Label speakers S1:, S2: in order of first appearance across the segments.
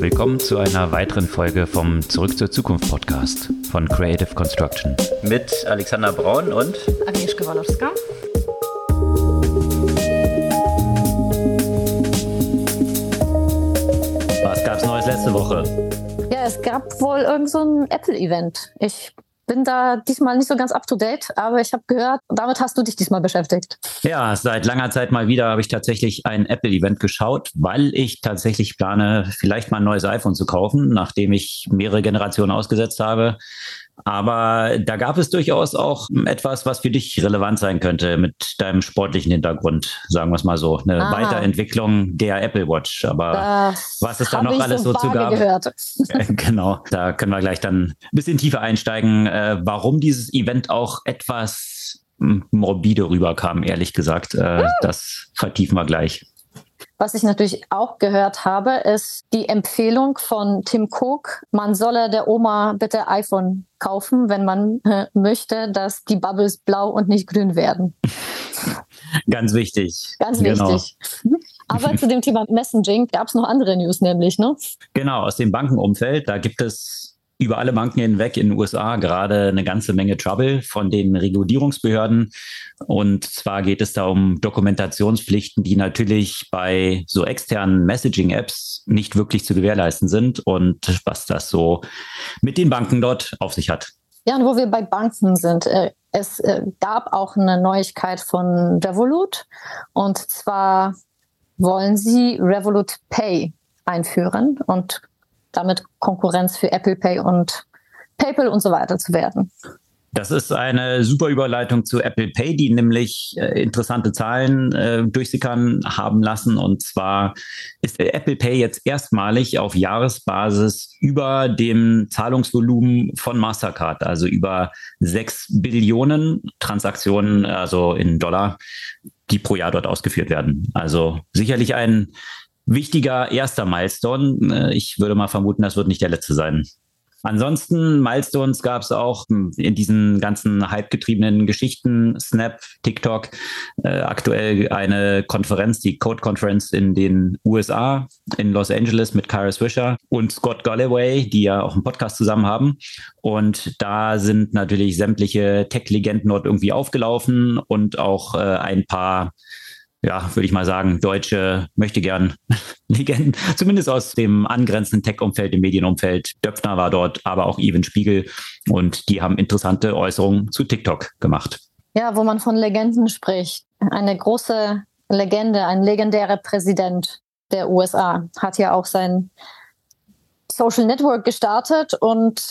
S1: Willkommen zu einer weiteren Folge vom Zurück zur Zukunft Podcast von Creative Construction. Mit Alexander Braun und
S2: Agnieszka Walowska.
S1: Was gab es Neues letzte Woche?
S2: Ja, es gab wohl irgend so ein Apple-Event. Ich bin da diesmal nicht so ganz up to date, aber ich habe gehört, damit hast du dich diesmal beschäftigt.
S1: Ja, seit langer Zeit mal wieder habe ich tatsächlich ein Apple-Event geschaut, weil ich tatsächlich plane, vielleicht mal ein neues iPhone zu kaufen, nachdem ich mehrere Generationen ausgesetzt habe. Aber da gab es durchaus auch etwas, was für dich relevant sein könnte mit deinem sportlichen Hintergrund, sagen wir es mal so. Eine Aha. Weiterentwicklung der Apple Watch. Aber das was es da noch alles so zu gab. Gehört. genau, da können wir gleich dann ein bisschen tiefer einsteigen, äh, warum dieses Event auch etwas morbide rüberkam, ehrlich gesagt. Äh, das vertiefen wir gleich.
S2: Was ich natürlich auch gehört habe, ist die Empfehlung von Tim Cook, man solle der Oma bitte iPhone kaufen, wenn man äh, möchte, dass die Bubbles blau und nicht grün werden.
S1: Ganz wichtig.
S2: Ganz genau. wichtig. Aber zu dem Thema Messaging gab es noch andere News, nämlich, ne?
S1: Genau, aus dem Bankenumfeld. Da gibt es über alle Banken hinweg in den USA gerade eine ganze Menge Trouble von den Regulierungsbehörden. Und zwar geht es da um Dokumentationspflichten, die natürlich bei so externen Messaging-Apps nicht wirklich zu gewährleisten sind und was das so mit den Banken dort auf sich hat.
S2: Ja, und wo wir bei Banken sind, äh, es äh, gab auch eine Neuigkeit von Revolut. Und zwar wollen sie Revolut Pay einführen und damit Konkurrenz für Apple Pay und PayPal und so weiter zu werden.
S1: Das ist eine super Überleitung zu Apple Pay, die nämlich äh, interessante Zahlen äh, durchsickern haben lassen. Und zwar ist Apple Pay jetzt erstmalig auf Jahresbasis über dem Zahlungsvolumen von Mastercard, also über sechs Billionen Transaktionen, also in Dollar, die pro Jahr dort ausgeführt werden. Also sicherlich ein wichtiger erster Milestone. Äh, ich würde mal vermuten, das wird nicht der letzte sein. Ansonsten, Milestones gab es auch in diesen ganzen hypegetriebenen Geschichten, Snap, TikTok, äh, aktuell eine Konferenz, die Code Conference in den USA, in Los Angeles mit Kyra Swisher und Scott Galloway, die ja auch einen Podcast zusammen haben. Und da sind natürlich sämtliche Tech-Legenden dort irgendwie aufgelaufen und auch äh, ein paar ja, würde ich mal sagen, deutsche möchte gern Legenden, zumindest aus dem angrenzenden Tech-Umfeld, dem Medienumfeld. Döpfner war dort, aber auch Even Spiegel und die haben interessante Äußerungen zu TikTok gemacht.
S2: Ja, wo man von Legenden spricht. Eine große Legende, ein legendärer Präsident der USA hat ja auch sein Social Network gestartet und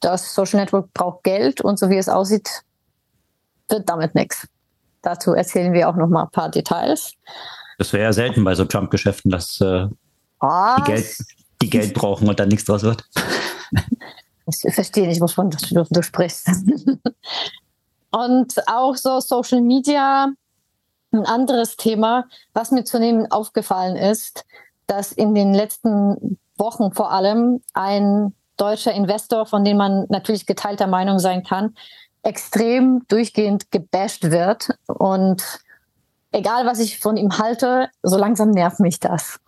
S2: das Social Network braucht Geld und so wie es aussieht, wird damit nichts. Dazu erzählen wir auch noch mal ein paar Details.
S1: Das wäre ja selten bei so Trump-Geschäften, dass äh, die, Geld, die Geld brauchen und dann nichts draus wird.
S2: Ich verstehe nicht, wovon du, du sprichst. und auch so Social Media, ein anderes Thema, was mir zunehmend aufgefallen ist, dass in den letzten Wochen vor allem ein deutscher Investor, von dem man natürlich geteilter Meinung sein kann, extrem durchgehend gebasht wird. Und egal, was ich von ihm halte, so langsam nervt mich das.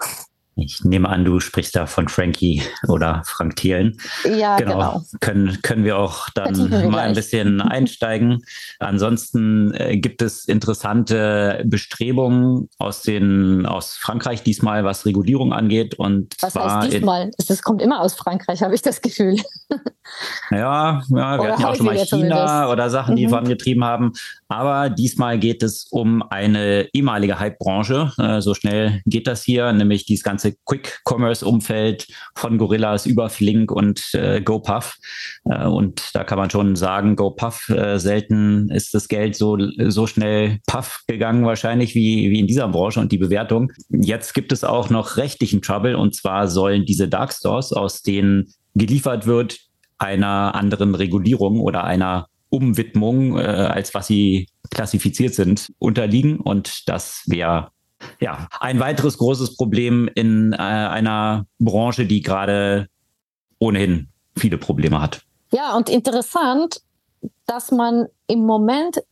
S1: Ich nehme an, du sprichst da von Frankie oder Frank Thielen.
S2: Ja, genau. genau.
S1: Können, können wir auch dann wir mal ein bisschen einsteigen. Ansonsten äh, gibt es interessante Bestrebungen aus den aus Frankreich diesmal, was Regulierung angeht. Und
S2: was heißt diesmal? Es kommt immer aus Frankreich, habe ich das Gefühl.
S1: Ja, ja wir oder hatten ja auch schon mal China oder Sachen, die mhm. vorangetrieben haben. Aber diesmal geht es um eine ehemalige Hype-Branche. Äh, so schnell geht das hier, nämlich dieses ganze Quick-Commerce-Umfeld von Gorillas über Flink und äh, GoPuff. Äh, und da kann man schon sagen, GoPuff, äh, selten ist das Geld so, so schnell puff gegangen wahrscheinlich wie, wie in dieser Branche und die Bewertung. Jetzt gibt es auch noch rechtlichen Trouble und zwar sollen diese Dark Stores, aus denen geliefert wird, einer anderen Regulierung oder einer Umwidmung, äh, als was sie klassifiziert sind, unterliegen. Und das wäre ja ein weiteres großes Problem in äh, einer Branche, die gerade ohnehin viele Probleme hat.
S2: Ja, und interessant, dass man im Moment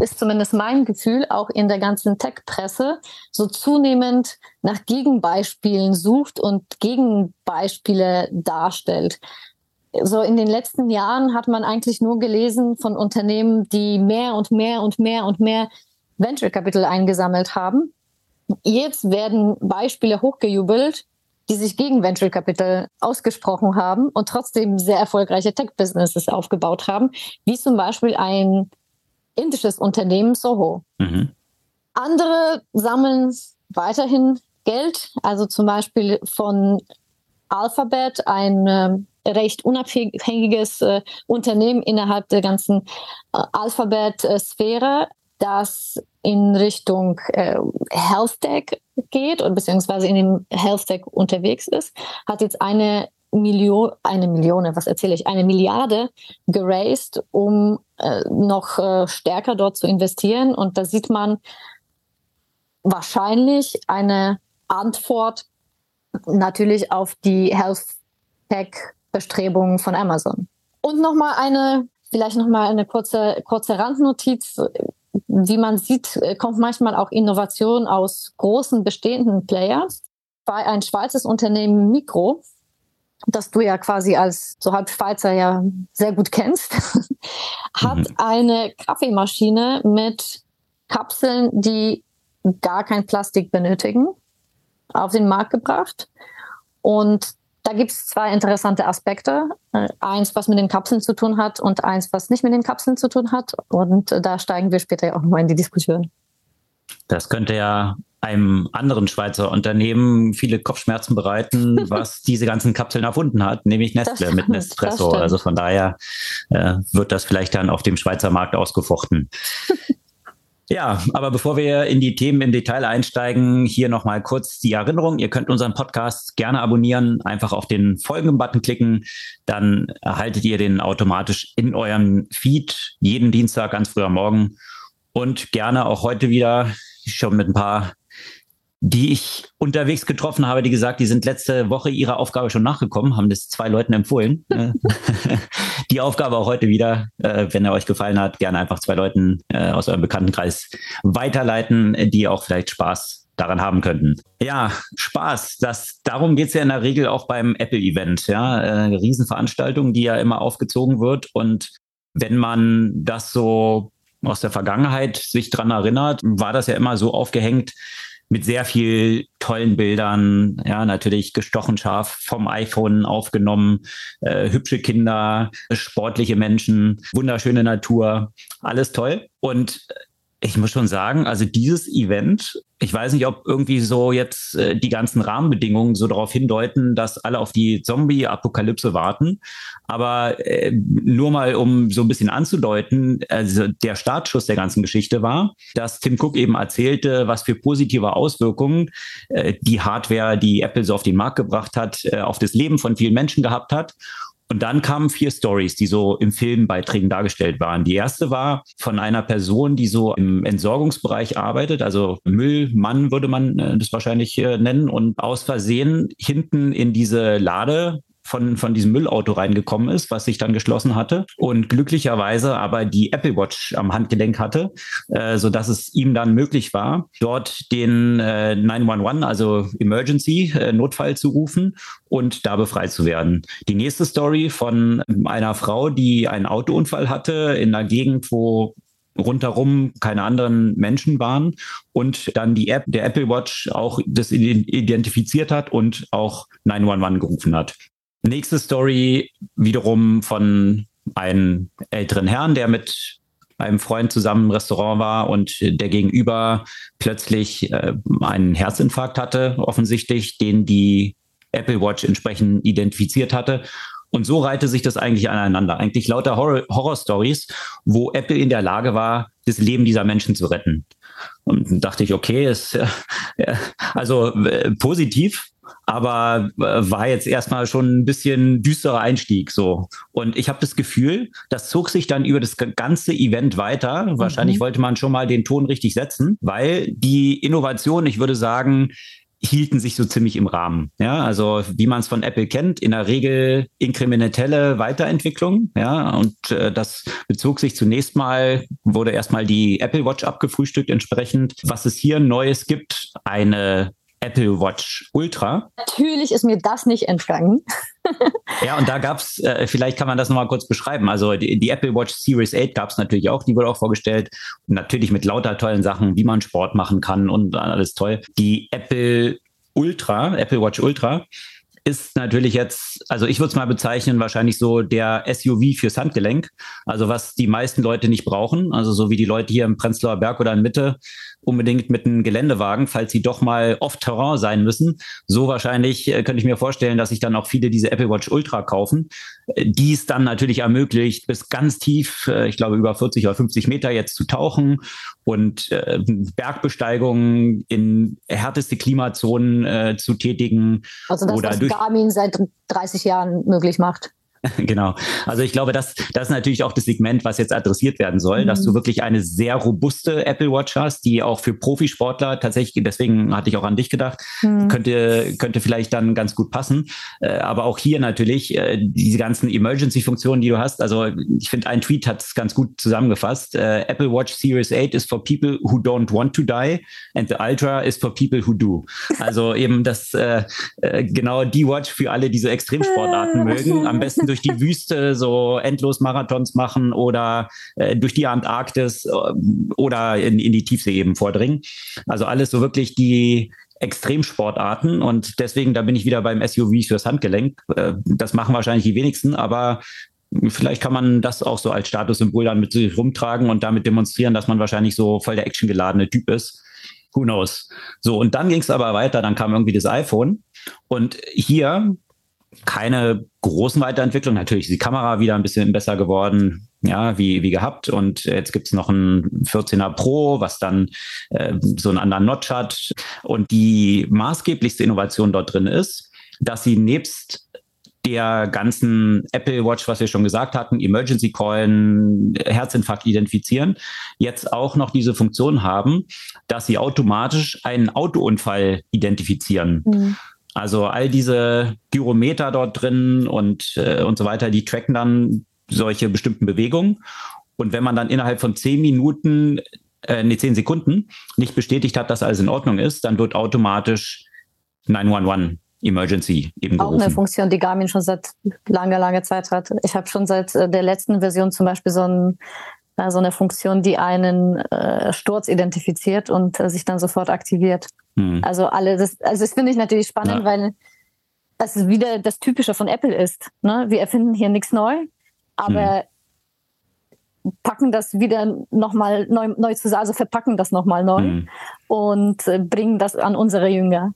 S2: ist zumindest mein Gefühl, auch in der ganzen Tech-Presse so zunehmend nach Gegenbeispielen sucht und Gegenbeispiele darstellt. So in den letzten Jahren hat man eigentlich nur gelesen von Unternehmen, die mehr und mehr und mehr und mehr Venture Capital eingesammelt haben. Jetzt werden Beispiele hochgejubelt, die sich gegen Venture Capital ausgesprochen haben und trotzdem sehr erfolgreiche Tech-Businesses aufgebaut haben, wie zum Beispiel ein indisches Unternehmen Soho. Mhm. Andere sammeln weiterhin Geld, also zum Beispiel von Alphabet, ein äh, recht unabhängiges äh, Unternehmen innerhalb der ganzen äh, Alphabet-Sphäre, das in Richtung äh, Health Tech geht und beziehungsweise in dem Health Tech unterwegs ist, hat jetzt eine Million, eine Million, was erzähle ich, eine Milliarde geraced, um äh, noch äh, stärker dort zu investieren. Und da sieht man wahrscheinlich eine Antwort natürlich auf die Health Tech Bestrebungen von Amazon. Und nochmal eine, vielleicht nochmal eine kurze, kurze Randnotiz wie man sieht, äh, kommt manchmal auch Innovation aus großen bestehenden Players. Bei ein Schweizer Unternehmen Mikro, das du ja quasi als so halb Schweizer ja sehr gut kennst, hat mhm. eine Kaffeemaschine mit Kapseln, die gar kein Plastik benötigen, auf den Markt gebracht. Und da gibt es zwei interessante Aspekte. Äh, eins, was mit den Kapseln zu tun hat und eins, was nicht mit den Kapseln zu tun hat. Und äh, da steigen wir später auch nochmal in die Diskussion.
S1: Das könnte ja einem anderen Schweizer Unternehmen viele Kopfschmerzen bereiten, was diese ganzen Kapseln erfunden hat, nämlich Nestle mit Nespresso. Also von daher äh, wird das vielleicht dann auf dem Schweizer Markt ausgefochten. Ja, aber bevor wir in die Themen im Detail einsteigen, hier nochmal kurz die Erinnerung. Ihr könnt unseren Podcast gerne abonnieren, einfach auf den Folgen-Button klicken. Dann erhaltet ihr den automatisch in eurem Feed jeden Dienstag ganz früh am Morgen. Und gerne auch heute wieder schon mit ein paar die ich unterwegs getroffen habe, die gesagt, die sind letzte Woche ihrer Aufgabe schon nachgekommen, haben das zwei Leuten empfohlen. die Aufgabe auch heute wieder, äh, wenn er euch gefallen hat, gerne einfach zwei Leuten äh, aus eurem Bekanntenkreis weiterleiten, die auch vielleicht Spaß daran haben könnten. Ja, Spaß. Das, darum geht's ja in der Regel auch beim Apple-Event. Ja, äh, Riesenveranstaltung, die ja immer aufgezogen wird. Und wenn man das so aus der Vergangenheit sich dran erinnert, war das ja immer so aufgehängt, mit sehr viel tollen Bildern, ja, natürlich gestochen scharf vom iPhone aufgenommen, äh, hübsche Kinder, sportliche Menschen, wunderschöne Natur, alles toll. Und ich muss schon sagen, also dieses Event, ich weiß nicht, ob irgendwie so jetzt äh, die ganzen Rahmenbedingungen so darauf hindeuten, dass alle auf die Zombie-Apokalypse warten. Aber äh, nur mal, um so ein bisschen anzudeuten, also der Startschuss der ganzen Geschichte war, dass Tim Cook eben erzählte, was für positive Auswirkungen äh, die Hardware, die Apple so auf den Markt gebracht hat, äh, auf das Leben von vielen Menschen gehabt hat. Und dann kamen vier Stories, die so im Filmbeiträgen dargestellt waren. Die erste war von einer Person, die so im Entsorgungsbereich arbeitet, also Müllmann würde man äh, das wahrscheinlich äh, nennen und aus Versehen hinten in diese Lade von, von diesem Müllauto reingekommen ist, was sich dann geschlossen hatte und glücklicherweise aber die Apple Watch am Handgelenk hatte, äh, so es ihm dann möglich war, dort den äh, 911, also Emergency, äh, Notfall zu rufen und da befreit zu werden. Die nächste Story von einer Frau, die einen Autounfall hatte in einer Gegend, wo rundherum keine anderen Menschen waren und dann die App der Apple Watch auch das identifiziert hat und auch 911 gerufen hat. Nächste Story wiederum von einem älteren Herrn, der mit einem Freund zusammen im Restaurant war und der gegenüber plötzlich äh, einen Herzinfarkt hatte, offensichtlich, den die Apple Watch entsprechend identifiziert hatte. Und so reihte sich das eigentlich aneinander. Eigentlich lauter Horror-Stories, wo Apple in der Lage war, das Leben dieser Menschen zu retten. Und dachte ich, okay, ist äh, also äh, positiv, aber äh, war jetzt erstmal schon ein bisschen düsterer Einstieg so. Und ich habe das Gefühl, das zog sich dann über das ganze Event weiter. Wahrscheinlich mhm. wollte man schon mal den Ton richtig setzen, weil die Innovation, ich würde sagen, hielten sich so ziemlich im Rahmen. Ja, also wie man es von Apple kennt, in der Regel inkrementelle Weiterentwicklung. Ja, und äh, das bezog sich zunächst mal, wurde erstmal die Apple Watch abgefrühstückt entsprechend. Was es hier Neues gibt, eine Apple Watch Ultra.
S2: Natürlich ist mir das nicht entgangen.
S1: ja, und da gab es, äh, vielleicht kann man das nochmal kurz beschreiben. Also die, die, Apple Watch Series 8 gab es natürlich auch, die wurde auch vorgestellt. Und natürlich mit lauter tollen Sachen, wie man Sport machen kann und alles toll. Die Apple Ultra, Apple Watch Ultra, ist natürlich jetzt, also ich würde es mal bezeichnen, wahrscheinlich so der SUV fürs Handgelenk. Also was die meisten Leute nicht brauchen. Also so wie die Leute hier im Prenzlauer Berg oder in Mitte unbedingt mit einem Geländewagen, falls sie doch mal off-Terrain sein müssen. So wahrscheinlich äh, könnte ich mir vorstellen, dass sich dann auch viele diese Apple Watch Ultra kaufen, äh, die es dann natürlich ermöglicht, bis ganz tief, äh, ich glaube über 40 oder 50 Meter jetzt zu tauchen und äh, Bergbesteigungen in härteste Klimazonen äh, zu tätigen.
S2: Also das, oder was durch Garmin seit 30 Jahren möglich macht.
S1: Genau. Also ich glaube, das, das ist natürlich auch das Segment, was jetzt adressiert werden soll, mhm. dass du mhm. wirklich eine sehr robuste Apple Watch hast, die auch für Profisportler tatsächlich, deswegen hatte ich auch an dich gedacht, mhm. könnte, könnte vielleicht dann ganz gut passen. Äh, aber auch hier natürlich äh, diese ganzen Emergency-Funktionen, die du hast. Also ich finde, ein Tweet hat es ganz gut zusammengefasst. Äh, Apple Watch Series 8 is for people who don't want to die and the Ultra is for people who do. Also eben das genau die Watch für alle, die so Extremsportarten mögen. Am besten durch die Wüste so endlos Marathons machen oder äh, durch die Antarktis äh, oder in, in die Tiefsee eben vordringen. Also alles so wirklich die Extremsportarten und deswegen, da bin ich wieder beim SUV fürs Handgelenk. Äh, das machen wahrscheinlich die wenigsten, aber vielleicht kann man das auch so als Statussymbol dann mit sich rumtragen und damit demonstrieren, dass man wahrscheinlich so voll der actiongeladene Typ ist. Who knows? So, und dann ging es aber weiter, dann kam irgendwie das iPhone und hier keine großen Weiterentwicklungen. Natürlich ist die Kamera wieder ein bisschen besser geworden, ja, wie, wie gehabt. Und jetzt gibt's noch ein 14er Pro, was dann äh, so einen anderen Notch hat. Und die maßgeblichste Innovation dort drin ist, dass sie nebst der ganzen Apple Watch, was wir schon gesagt hatten, Emergency Callen, Herzinfarkt identifizieren, jetzt auch noch diese Funktion haben, dass sie automatisch einen Autounfall identifizieren. Mhm. Also all diese Gyrometer dort drin und, äh, und so weiter, die tracken dann solche bestimmten Bewegungen. Und wenn man dann innerhalb von zehn Minuten, äh, nee, zehn Sekunden nicht bestätigt hat, dass alles in Ordnung ist, dann wird automatisch 911 Emergency eben
S2: gerufen. Auch eine Funktion, die Garmin schon seit langer, langer Zeit hat. Ich habe schon seit äh, der letzten Version zum Beispiel so ein so eine Funktion, die einen äh, Sturz identifiziert und äh, sich dann sofort aktiviert. Mhm. Also alle, das, also das finde ich natürlich spannend, ja. weil das wieder das Typische von Apple ist. Ne? Wir erfinden hier nichts neu, aber mhm. packen das wieder nochmal neu, neu zusammen, also verpacken das nochmal neu mhm. und äh, bringen das an unsere Jünger.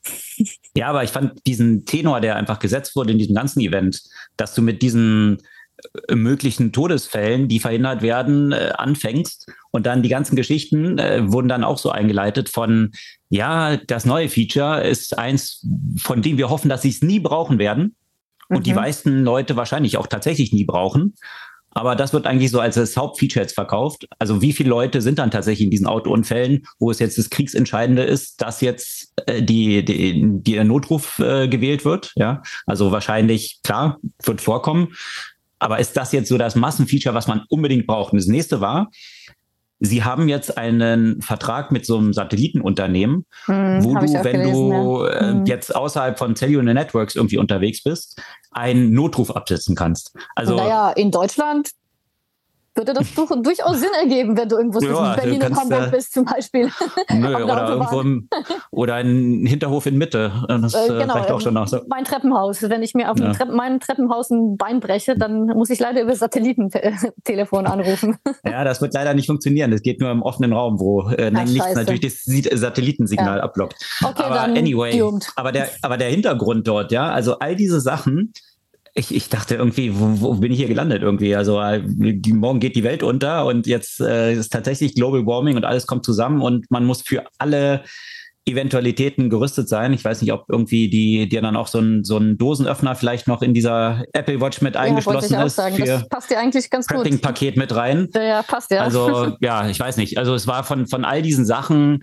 S1: Ja, aber ich fand diesen Tenor, der einfach gesetzt wurde in diesem ganzen Event, dass du mit diesen möglichen Todesfällen, die verhindert werden, äh, anfängst. Und dann die ganzen Geschichten äh, wurden dann auch so eingeleitet von, ja, das neue Feature ist eins, von dem wir hoffen, dass sie es nie brauchen werden. Und mhm. die meisten Leute wahrscheinlich auch tatsächlich nie brauchen. Aber das wird eigentlich so als das Hauptfeature jetzt verkauft. Also wie viele Leute sind dann tatsächlich in diesen Autounfällen, wo es jetzt das Kriegsentscheidende ist, dass jetzt äh, die, die, die Notruf äh, gewählt wird? Ja, also wahrscheinlich, klar, wird vorkommen. Aber ist das jetzt so das Massenfeature, was man unbedingt braucht? Und das nächste war, Sie haben jetzt einen Vertrag mit so einem Satellitenunternehmen, hm, wo du, wenn gelesen, du ja. Äh, hm. jetzt außerhalb von Cellular Networks irgendwie unterwegs bist, einen Notruf absetzen kannst.
S2: Also, naja, in Deutschland würde das durchaus Sinn ergeben, wenn du irgendwo ja, zwischen Berlin und Hamburg bist zum Beispiel.
S1: Nö, oder irgendwo im, oder ein Hinterhof in Mitte. Das äh, äh, genau, reicht auch schon aus.
S2: Mein Treppenhaus. Wenn ich mir auf ja. Trepp, meinem Treppenhaus ein Bein breche, dann muss ich leider über Satellitentelefon anrufen.
S1: Ja, das wird leider nicht funktionieren. Das geht nur im offenen Raum, wo äh, Ach, nichts natürlich das Satellitensignal ja. abblockt. Okay, aber anyway, aber der, aber der Hintergrund dort, ja, also all diese Sachen, ich, ich dachte irgendwie, wo, wo bin ich hier gelandet irgendwie? Also äh, die, morgen geht die Welt unter und jetzt äh, ist tatsächlich Global Warming und alles kommt zusammen und man muss für alle Eventualitäten gerüstet sein. Ich weiß nicht, ob irgendwie die, die dann auch so ein, so ein Dosenöffner vielleicht noch in dieser Apple Watch mit eingeschlossen ja, ist.
S2: Sagen. Das passt ja eigentlich ganz gut.
S1: Paket mit rein.
S2: Ja, passt ja.
S1: Also ja, ich weiß nicht. Also es war von, von all diesen Sachen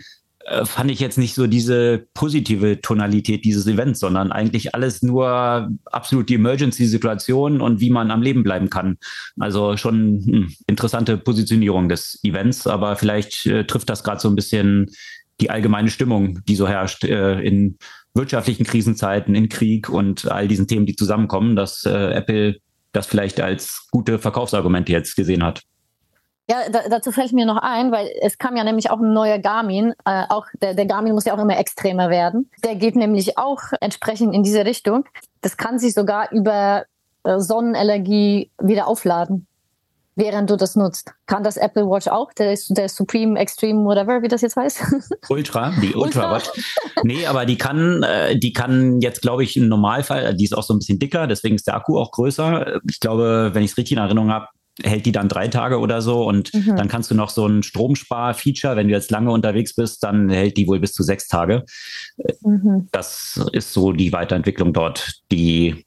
S1: fand ich jetzt nicht so diese positive Tonalität dieses Events, sondern eigentlich alles nur absolut die Emergency-Situation und wie man am Leben bleiben kann. Also schon hm, interessante Positionierung des Events, aber vielleicht äh, trifft das gerade so ein bisschen die allgemeine Stimmung, die so herrscht äh, in wirtschaftlichen Krisenzeiten, in Krieg und all diesen Themen, die zusammenkommen, dass äh, Apple das vielleicht als gute Verkaufsargumente jetzt gesehen hat.
S2: Ja, da, dazu fällt mir noch ein, weil es kam ja nämlich auch ein neuer Garmin. Äh, auch der, der Garmin muss ja auch immer extremer werden. Der geht nämlich auch entsprechend in diese Richtung. Das kann sich sogar über äh, Sonnenenergie wieder aufladen, während du das nutzt. Kann das Apple Watch auch? Der, der Supreme Extreme, whatever, wie das jetzt heißt?
S1: Ultra, die Ultra, Ultra. Watch. Nee, aber die kann, äh, die kann jetzt, glaube ich, im Normalfall, die ist auch so ein bisschen dicker, deswegen ist der Akku auch größer. Ich glaube, wenn ich es richtig in Erinnerung habe, hält die dann drei Tage oder so und mhm. dann kannst du noch so ein Stromspar-Feature, wenn du jetzt lange unterwegs bist, dann hält die wohl bis zu sechs Tage. Mhm. Das ist so die Weiterentwicklung dort. Die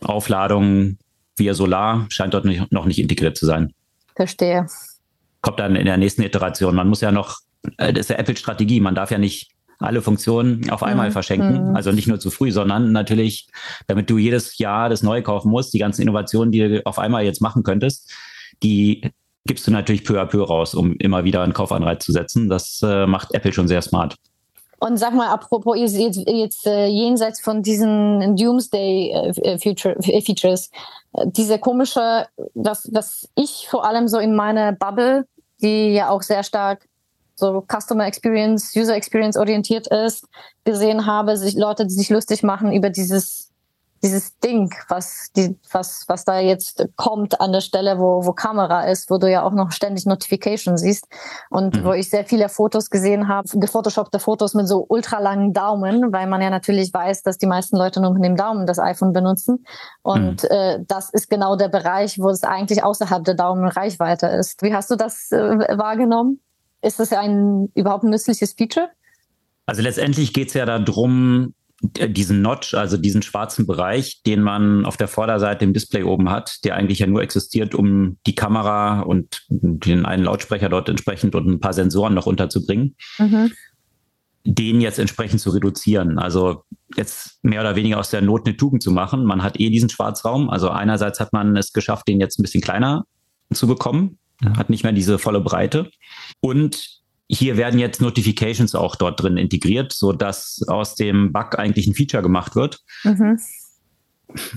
S1: Aufladung via Solar scheint dort nicht, noch nicht integriert zu sein.
S2: Verstehe.
S1: Kommt dann in der nächsten Iteration. Man muss ja noch, äh, das ist ja Apple-Strategie, man darf ja nicht alle Funktionen auf einmal mhm. verschenken. Mhm. Also nicht nur zu früh, sondern natürlich, damit du jedes Jahr das Neue kaufen musst, die ganzen Innovationen, die du auf einmal jetzt machen könntest, die gibst du natürlich peu à peu raus, um immer wieder einen Kaufanreiz zu setzen. Das äh, macht Apple schon sehr smart.
S2: Und sag mal, apropos jetzt, jetzt äh, jenseits von diesen Doomsday äh, Future, äh, Features, äh, diese komische, was, was ich vor allem so in meiner Bubble, die ja auch sehr stark so Customer Experience, User Experience orientiert ist, gesehen habe, sich Leute, die sich lustig machen über dieses dieses Ding, was die, was was da jetzt kommt an der Stelle, wo wo Kamera ist, wo du ja auch noch ständig Notification siehst und mhm. wo ich sehr viele Fotos gesehen habe, gefotoshoppte Fotos mit so ultralangen Daumen, weil man ja natürlich weiß, dass die meisten Leute nur mit dem Daumen das iPhone benutzen und mhm. äh, das ist genau der Bereich, wo es eigentlich außerhalb der Daumenreichweite ist. Wie hast du das äh, wahrgenommen? Ist das ein überhaupt ein nützliches Feature?
S1: Also letztendlich geht es ja darum, diesen Notch, also diesen schwarzen Bereich, den man auf der Vorderseite im Display oben hat, der eigentlich ja nur existiert, um die Kamera und den einen Lautsprecher dort entsprechend und ein paar Sensoren noch unterzubringen, mhm. den jetzt entsprechend zu reduzieren. Also jetzt mehr oder weniger aus der Not eine Tugend zu machen. Man hat eh diesen Schwarzraum. Also einerseits hat man es geschafft, den jetzt ein bisschen kleiner zu bekommen, hat nicht mehr diese volle Breite. Und hier werden jetzt Notifications auch dort drin integriert, so dass aus dem Bug eigentlich ein Feature gemacht wird. Mhm.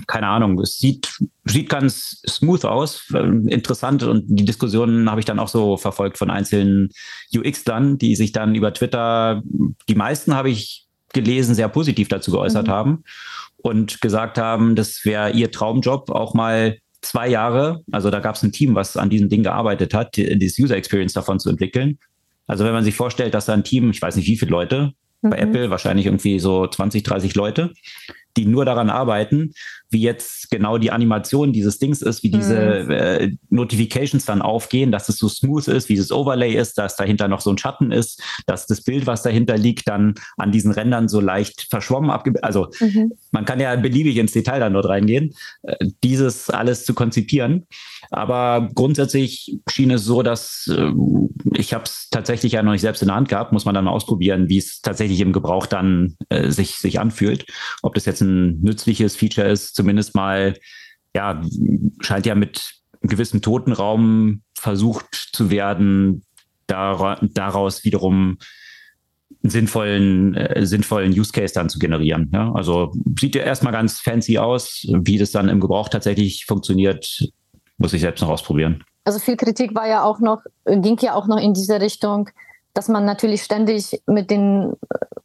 S1: Keine Ahnung, es sieht, sieht ganz smooth aus, interessant und die Diskussionen habe ich dann auch so verfolgt von einzelnen UX-Lern, die sich dann über Twitter, die meisten habe ich gelesen, sehr positiv dazu geäußert mhm. haben und gesagt haben, das wäre ihr Traumjob, auch mal zwei Jahre, also da gab es ein Team, was an diesem Ding gearbeitet hat, die, das User Experience davon zu entwickeln. Also wenn man sich vorstellt, dass da ein Team, ich weiß nicht wie viele Leute, mhm. bei Apple wahrscheinlich irgendwie so 20, 30 Leute, die nur daran arbeiten, wie jetzt genau die Animation dieses Dings ist, wie diese mhm. äh, Notifications dann aufgehen, dass es so smooth ist, wie das Overlay ist, dass dahinter noch so ein Schatten ist, dass das Bild, was dahinter liegt, dann an diesen Rändern so leicht verschwommen abge Also mhm. man kann ja beliebig ins Detail dann dort reingehen, äh, dieses alles zu konzipieren. Aber grundsätzlich schien es so, dass äh, ich habe es tatsächlich ja noch nicht selbst in der Hand gehabt, muss man dann mal ausprobieren, wie es tatsächlich im Gebrauch dann äh, sich, sich anfühlt. Ob das jetzt ein nützliches Feature ist, zumindest mal, ja, scheint ja mit einem gewissen Totenraum versucht zu werden, daraus wiederum sinnvollen, äh, sinnvollen Use Case dann zu generieren. Ja? Also sieht ja erstmal ganz fancy aus. Wie das dann im Gebrauch tatsächlich funktioniert, muss ich selbst noch ausprobieren.
S2: Also viel Kritik war ja auch noch, ging ja auch noch in diese Richtung, dass man natürlich ständig mit den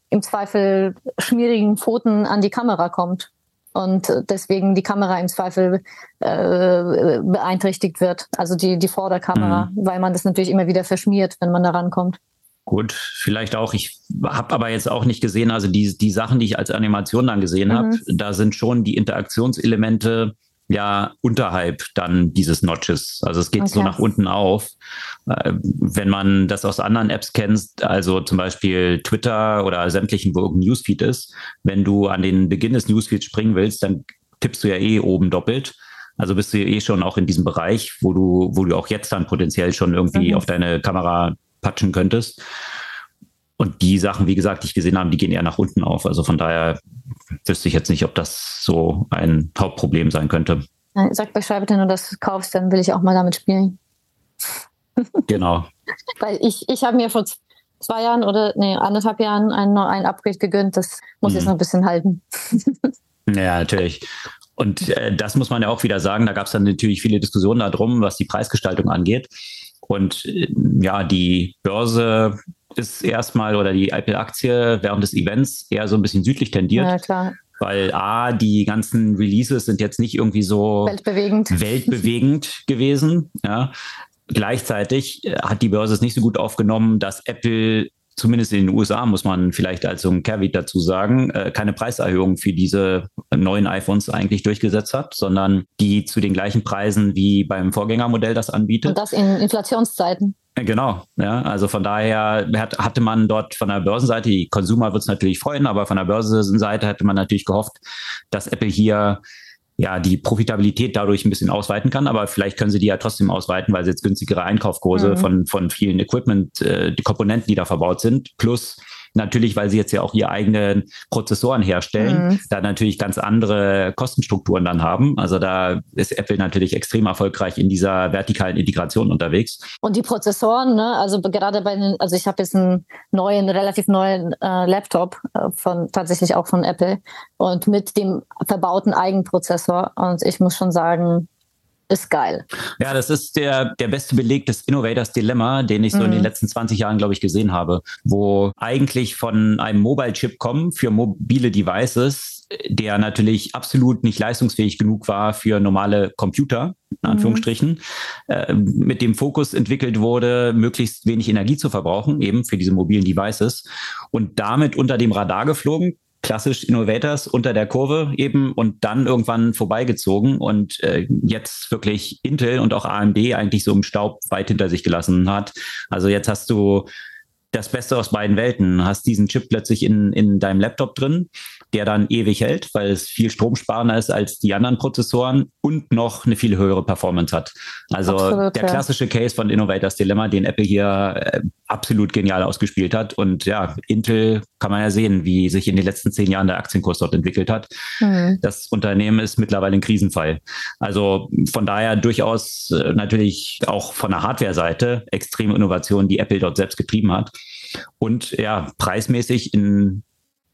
S2: im Zweifel schmierigen Pfoten an die Kamera kommt und deswegen die Kamera im Zweifel äh, beeinträchtigt wird, also die, die Vorderkamera, mhm. weil man das natürlich immer wieder verschmiert, wenn man da rankommt.
S1: Gut, vielleicht auch. Ich habe aber jetzt auch nicht gesehen, also die, die Sachen, die ich als Animation dann gesehen mhm. habe, da sind schon die Interaktionselemente ja unterhalb dann dieses Notches. Also es geht okay. so nach unten auf. Äh, wenn man das aus anderen Apps kennt, also zum Beispiel Twitter oder sämtlichen, wo irgendein Newsfeed ist, wenn du an den Beginn des Newsfeeds springen willst, dann tippst du ja eh oben doppelt. Also bist du eh schon auch in diesem Bereich, wo du, wo du auch jetzt dann potenziell schon irgendwie mhm. auf deine Kamera patschen könntest. Und die Sachen, wie gesagt, die ich gesehen habe, die gehen eher nach unten auf. Also von daher wüsste ich jetzt nicht, ob das so ein Hauptproblem sein könnte.
S2: Sag Bescheid, wenn du das kaufst, dann will ich auch mal damit spielen.
S1: Genau.
S2: Weil ich, ich habe mir vor zwei Jahren oder nee, anderthalb Jahren ein, ein Upgrade gegönnt. Das muss mhm. jetzt noch ein bisschen halten.
S1: ja, natürlich. Und äh, das muss man ja auch wieder sagen, da gab es dann natürlich viele Diskussionen darum, was die Preisgestaltung angeht. Und äh, ja, die Börse ist erstmal oder die Apple-Aktie während des Events eher so ein bisschen südlich tendiert. Ja, klar. Weil A, die ganzen Releases sind jetzt nicht irgendwie so
S2: weltbewegend,
S1: weltbewegend gewesen. Ja. Gleichzeitig äh, hat die Börse es nicht so gut aufgenommen, dass Apple zumindest in den USA muss man vielleicht als so ein Caveat dazu sagen, äh, keine Preiserhöhung für diese neuen iPhones eigentlich durchgesetzt hat, sondern die zu den gleichen Preisen wie beim Vorgängermodell das anbietet.
S2: Und das in Inflationszeiten.
S1: Äh, genau, ja. Also von daher hat, hatte man dort von der Börsenseite, die Consumer wird es natürlich freuen, aber von der Börsenseite hatte man natürlich gehofft, dass Apple hier ja die Profitabilität dadurch ein bisschen ausweiten kann, aber vielleicht können sie die ja trotzdem ausweiten, weil sie jetzt günstigere Einkaufskurse mhm. von, von vielen Equipment, äh, die Komponenten, die da verbaut sind, plus natürlich, weil sie jetzt ja auch ihre eigenen Prozessoren herstellen, mhm. da natürlich ganz andere Kostenstrukturen dann haben. Also da ist Apple natürlich extrem erfolgreich in dieser vertikalen Integration unterwegs.
S2: Und die Prozessoren, ne, also gerade bei den, also ich habe jetzt einen neuen, relativ neuen äh, Laptop äh, von tatsächlich auch von Apple und mit dem verbauten Eigenprozessor. Und ich muss schon sagen, ist geil.
S1: Ja, das ist der, der beste Beleg des Innovators Dilemma, den ich so mhm. in den mhm. letzten 20 Jahren, glaube ich, gesehen habe, wo eigentlich von einem Mobile-Chip kommen für mobile Devices, der natürlich absolut nicht leistungsfähig genug war für normale Computer, in mhm. Anführungsstrichen, mhm. äh, mit dem Fokus entwickelt wurde, möglichst wenig Energie zu verbrauchen, eben für diese mobilen Devices und damit unter dem Radar geflogen, klassisch Innovators unter der Kurve eben und dann irgendwann vorbeigezogen und äh, jetzt wirklich Intel und auch AMD eigentlich so im Staub weit hinter sich gelassen hat. Also jetzt hast du das Beste aus beiden Welten. Hast diesen Chip plötzlich in, in deinem Laptop drin, der dann ewig hält, weil es viel stromsparender ist als die anderen Prozessoren und noch eine viel höhere Performance hat. Also absolut, der klassische Case von Innovators Dilemma, den Apple hier äh, absolut genial ausgespielt hat. Und ja, Intel kann man ja sehen, wie sich in den letzten zehn Jahren der Aktienkurs dort entwickelt hat. Mhm. Das Unternehmen ist mittlerweile ein Krisenfall. Also von daher durchaus äh, natürlich auch von der Hardware-Seite extreme Innovationen, die Apple dort selbst getrieben hat. Und ja, preismäßig in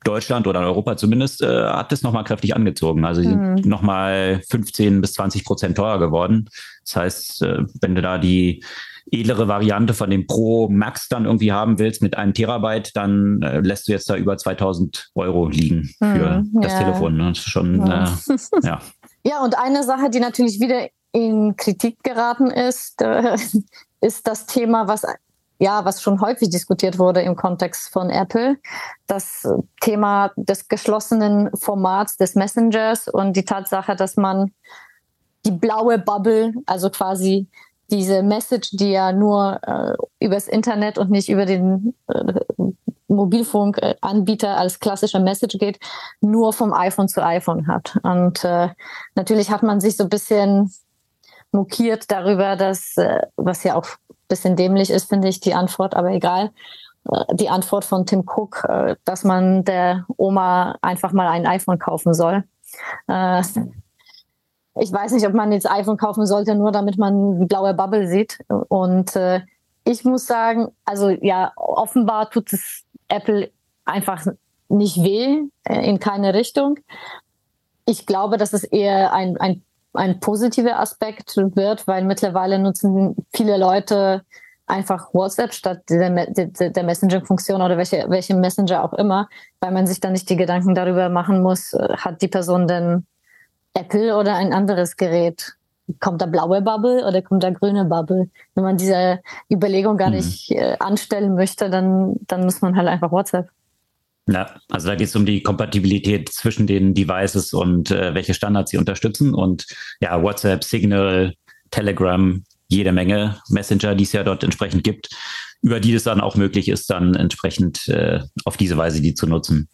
S1: Deutschland oder in Europa zumindest, äh, hat es nochmal kräftig angezogen. Also sie mhm. sind nochmal 15 bis 20 Prozent teurer geworden. Das heißt, äh, wenn du da die edlere Variante von dem Pro Max dann irgendwie haben willst mit einem Terabyte, dann äh, lässt du jetzt da über 2000 Euro liegen für mhm, das ja. Telefon. Ne? Das ist schon, ja. Äh, ja.
S2: Ja, und eine Sache, die natürlich wieder in Kritik geraten ist, äh, ist das Thema, was ja, was schon häufig diskutiert wurde im Kontext von Apple, das Thema des geschlossenen Formats des Messengers und die Tatsache, dass man die blaue Bubble, also quasi diese Message, die ja nur äh, übers Internet und nicht über den äh, Mobilfunkanbieter als klassischer Message geht, nur vom iPhone zu iPhone hat. Und äh, natürlich hat man sich so ein bisschen mokiert darüber, dass, äh, was ja auch bisschen dämlich ist, finde ich, die Antwort, aber egal. Äh, die Antwort von Tim Cook, äh, dass man der Oma einfach mal ein iPhone kaufen soll. Äh, ich weiß nicht, ob man jetzt iPhone kaufen sollte, nur damit man die blaue Bubble sieht. Und ich muss sagen, also ja, offenbar tut es Apple einfach nicht weh in keine Richtung. Ich glaube, dass es eher ein, ein ein positiver Aspekt wird, weil mittlerweile nutzen viele Leute einfach WhatsApp statt der, der, der Messaging-Funktion oder welche, welche Messenger auch immer, weil man sich dann nicht die Gedanken darüber machen muss, äh, hat die Person denn Apple oder ein anderes Gerät? Kommt da blaue Bubble oder kommt da grüne Bubble? Wenn man diese Überlegung gar mhm. nicht äh, anstellen möchte, dann, dann muss man halt einfach WhatsApp.
S1: Ja, also da geht es um die Kompatibilität zwischen den Devices und äh, welche Standards sie unterstützen. Und ja, WhatsApp, Signal, Telegram, jede Menge Messenger, die es ja dort entsprechend gibt, über die es dann auch möglich ist, dann entsprechend äh, auf diese Weise die zu nutzen.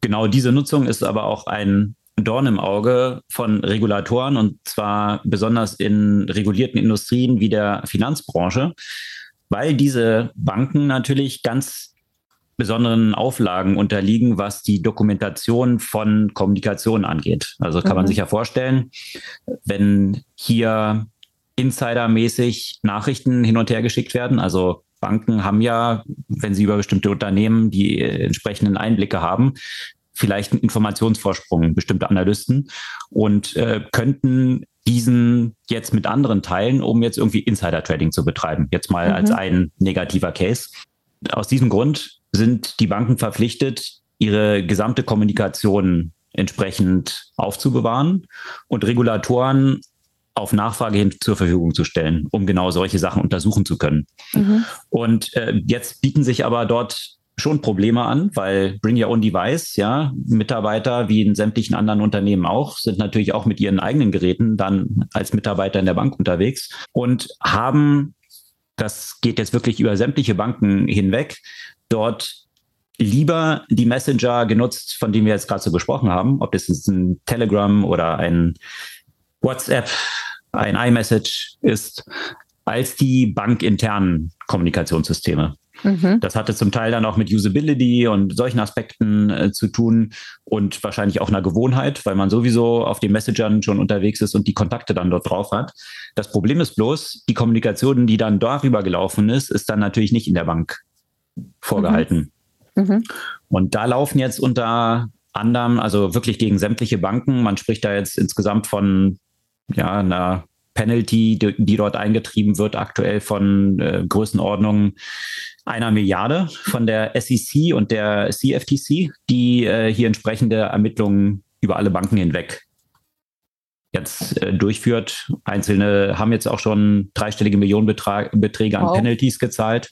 S1: Genau diese Nutzung ist aber auch ein Dorn im Auge von Regulatoren und zwar besonders in regulierten Industrien wie der Finanzbranche, weil diese Banken natürlich ganz besonderen Auflagen unterliegen, was die Dokumentation von Kommunikation angeht. Also kann mhm. man sich ja vorstellen, wenn hier insidermäßig Nachrichten hin und her geschickt werden, also Banken haben ja, wenn sie über bestimmte Unternehmen die entsprechenden Einblicke haben, vielleicht einen Informationsvorsprung, bestimmte Analysten und äh, könnten diesen jetzt mit anderen teilen, um jetzt irgendwie Insider-Trading zu betreiben. Jetzt mal mhm. als ein negativer Case. Aus diesem Grund sind die Banken verpflichtet, ihre gesamte Kommunikation entsprechend aufzubewahren und Regulatoren auf Nachfrage hin zur Verfügung zu stellen, um genau solche Sachen untersuchen zu können. Mhm. Und äh, jetzt bieten sich aber dort schon Probleme an, weil Bring Your Own Device, ja, Mitarbeiter wie in sämtlichen anderen Unternehmen auch, sind natürlich auch mit ihren eigenen Geräten dann als Mitarbeiter in der Bank unterwegs und haben, das geht jetzt wirklich über sämtliche Banken hinweg, dort lieber die Messenger genutzt, von denen wir jetzt gerade so gesprochen haben, ob das jetzt ein Telegram oder ein WhatsApp, ein iMessage ist, als die bankinternen Kommunikationssysteme. Mhm. Das hatte zum Teil dann auch mit Usability und solchen Aspekten äh, zu tun und wahrscheinlich auch einer Gewohnheit, weil man sowieso auf den Messengern schon unterwegs ist und die Kontakte dann dort drauf hat. Das Problem ist bloß, die Kommunikation, die dann darüber gelaufen ist, ist dann natürlich nicht in der Bank vorgehalten. Mhm. Mhm. Und da laufen jetzt unter anderem, also wirklich gegen sämtliche Banken, man spricht da jetzt insgesamt von ja, einer Penalty, die, die dort eingetrieben wird, aktuell von äh, Größenordnungen einer Milliarde von der SEC und der CFTC, die äh, hier entsprechende Ermittlungen über alle Banken hinweg jetzt äh, durchführt. Einzelne haben jetzt auch schon dreistellige Millionenbeträge an wow. Penalties gezahlt.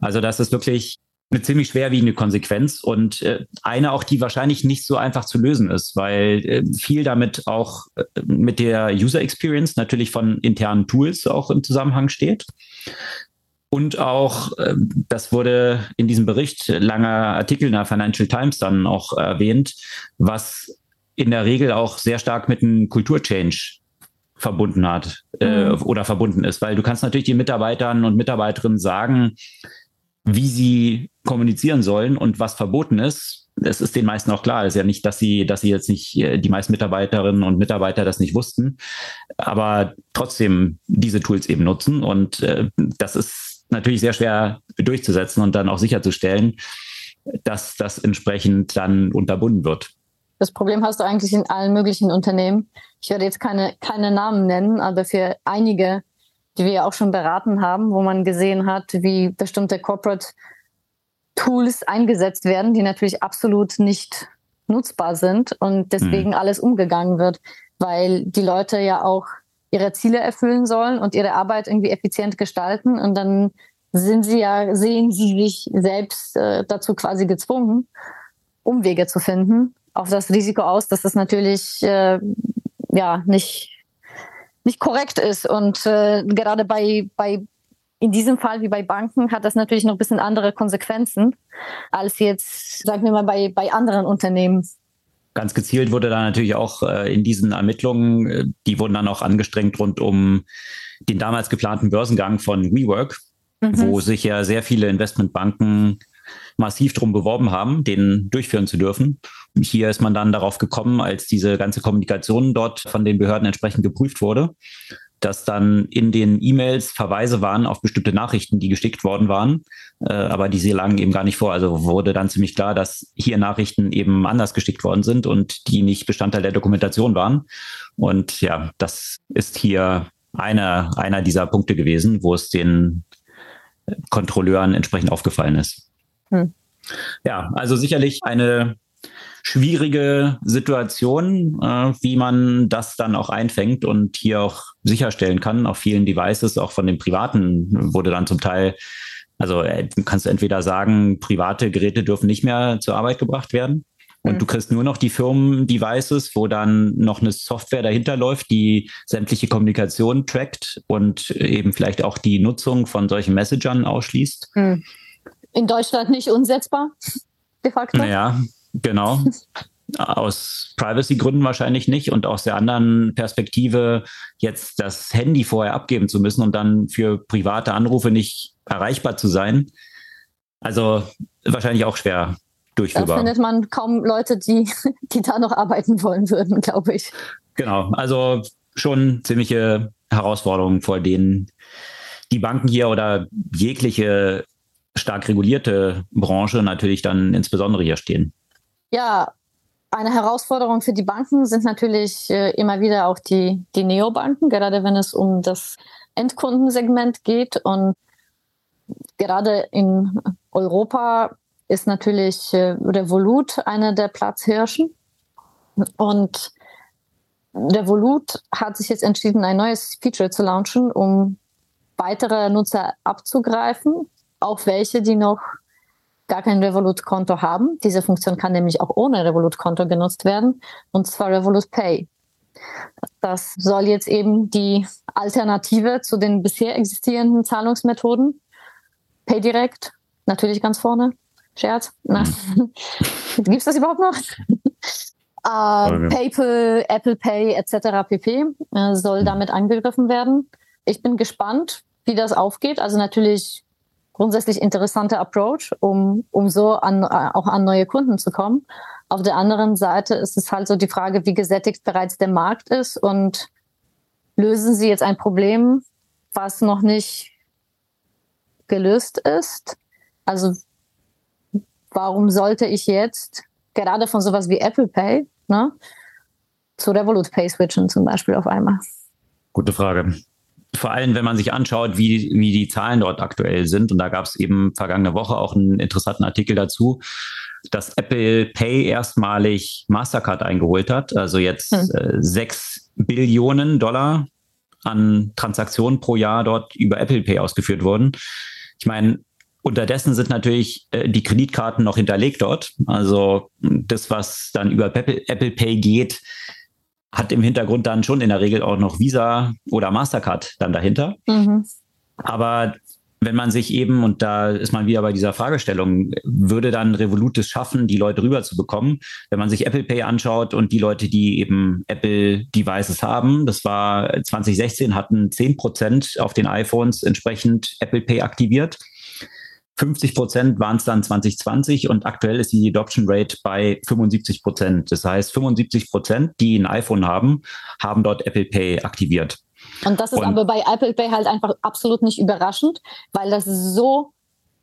S1: Also das ist wirklich eine ziemlich schwerwiegende Konsequenz und äh, eine auch, die wahrscheinlich nicht so einfach zu lösen ist, weil äh, viel damit auch äh, mit der User Experience natürlich von internen Tools auch im Zusammenhang steht. Und auch, äh, das wurde in diesem Bericht, langer Artikel in der Financial Times dann auch erwähnt, was in der Regel auch sehr stark mit einem Kulturchange verbunden hat äh, mhm. oder verbunden ist, weil du kannst natürlich den Mitarbeitern und Mitarbeiterinnen sagen, wie sie kommunizieren sollen und was verboten ist. Es ist den meisten auch klar. Es ist ja nicht, dass sie, dass sie jetzt nicht, äh, die meisten Mitarbeiterinnen und Mitarbeiter das nicht wussten, aber trotzdem diese Tools eben nutzen. Und äh, das ist natürlich sehr schwer durchzusetzen und dann auch sicherzustellen, dass das entsprechend dann unterbunden wird.
S2: Das Problem hast du eigentlich in allen möglichen Unternehmen. Ich werde jetzt keine, keine Namen nennen, aber für einige die wir auch schon beraten haben, wo man gesehen hat, wie bestimmte Corporate Tools eingesetzt werden, die natürlich absolut nicht nutzbar sind und deswegen mhm. alles umgegangen wird, weil die Leute ja auch ihre Ziele erfüllen sollen und ihre Arbeit irgendwie effizient gestalten und dann sind sie ja, sehen sie sich selbst äh, dazu quasi gezwungen, Umwege zu finden, auf das Risiko aus, dass das natürlich äh, ja nicht nicht korrekt ist. Und äh, gerade bei, bei in diesem Fall wie bei Banken hat das natürlich noch ein bisschen andere Konsequenzen als jetzt, sagen wir mal, bei, bei anderen Unternehmen.
S1: Ganz gezielt wurde da natürlich auch äh, in diesen Ermittlungen, äh, die wurden dann auch angestrengt rund um den damals geplanten Börsengang von WeWork, mhm. wo sich ja sehr viele Investmentbanken massiv drum beworben haben, den durchführen zu dürfen. Hier ist man dann darauf gekommen, als diese ganze Kommunikation dort von den Behörden entsprechend geprüft wurde, dass dann in den E-Mails Verweise waren auf bestimmte Nachrichten, die geschickt worden waren, äh, aber diese lagen eben gar nicht vor. Also wurde dann ziemlich klar, dass hier Nachrichten eben anders geschickt worden sind und die nicht Bestandteil der Dokumentation waren. Und ja, das ist hier einer, einer dieser Punkte gewesen, wo es den Kontrolleuren entsprechend aufgefallen ist. Hm. Ja, also sicherlich eine schwierige Situation, äh, wie man das dann auch einfängt und hier auch sicherstellen kann. Auf vielen Devices, auch von den privaten, wurde dann zum Teil, also äh, kannst du entweder sagen, private Geräte dürfen nicht mehr zur Arbeit gebracht werden. Und mhm. du kriegst nur noch die Firmen-Devices, wo dann noch eine Software dahinter läuft, die sämtliche Kommunikation trackt und eben vielleicht auch die Nutzung von solchen Messagern ausschließt. Mhm
S2: in Deutschland nicht umsetzbar,
S1: de facto. Ja, genau. aus Privacy-Gründen wahrscheinlich nicht und aus der anderen Perspektive jetzt das Handy vorher abgeben zu müssen und dann für private Anrufe nicht erreichbar zu sein, Also wahrscheinlich auch schwer durchführbar.
S2: Da findet man kaum Leute, die, die da noch arbeiten wollen würden, glaube ich.
S1: Genau, also schon ziemliche Herausforderungen, vor denen die Banken hier oder jegliche stark regulierte Branche natürlich dann insbesondere hier stehen.
S2: Ja, eine Herausforderung für die Banken sind natürlich äh, immer wieder auch die, die Neobanken, gerade wenn es um das Endkundensegment geht. Und gerade in Europa ist natürlich äh, Revolut einer der Platzhirschen. Und Revolut hat sich jetzt entschieden, ein neues Feature zu launchen, um weitere Nutzer abzugreifen, auch welche, die noch gar kein Revolut-Konto haben. Diese Funktion kann nämlich auch ohne Revolut-Konto genutzt werden, und zwar Revolut Pay. Das soll jetzt eben die Alternative zu den bisher existierenden Zahlungsmethoden, Pay Direct, natürlich ganz vorne, Scherz, mhm. gibt es das überhaupt noch? äh, PayPal, Apple Pay etc. pp. Äh, soll mhm. damit angegriffen werden. Ich bin gespannt, wie das aufgeht. Also natürlich grundsätzlich interessanter Approach, um, um so an, äh, auch an neue Kunden zu kommen. Auf der anderen Seite ist es halt so die Frage, wie gesättigt bereits der Markt ist und lösen Sie jetzt ein Problem, was noch nicht gelöst ist? Also warum sollte ich jetzt gerade von sowas wie Apple Pay ne, zu Revolut Pay switchen zum Beispiel auf einmal?
S1: Gute Frage vor allem, wenn man sich anschaut, wie, wie die Zahlen dort aktuell sind, und da gab es eben vergangene Woche auch einen interessanten Artikel dazu, dass Apple Pay erstmalig Mastercard eingeholt hat, also jetzt hm. äh, 6 Billionen Dollar an Transaktionen pro Jahr dort über Apple Pay ausgeführt wurden. Ich meine, Unterdessen sind natürlich äh, die Kreditkarten noch hinterlegt dort. Also das, was dann über Apple, Apple Pay geht, hat im Hintergrund dann schon in der Regel auch noch Visa oder Mastercard dann dahinter. Mhm. Aber wenn man sich eben, und da ist man wieder bei dieser Fragestellung, würde dann Revolut es schaffen, die Leute rüber zu bekommen? Wenn man sich Apple Pay anschaut und die Leute, die eben Apple Devices haben, das war 2016, hatten 10 Prozent auf den iPhones entsprechend Apple Pay aktiviert. 50 Prozent waren es dann 2020 und aktuell ist die Adoption Rate bei 75 Prozent. Das heißt, 75 Prozent, die ein iPhone haben, haben dort Apple Pay aktiviert.
S2: Und das ist und, aber bei Apple Pay halt einfach absolut nicht überraschend, weil das so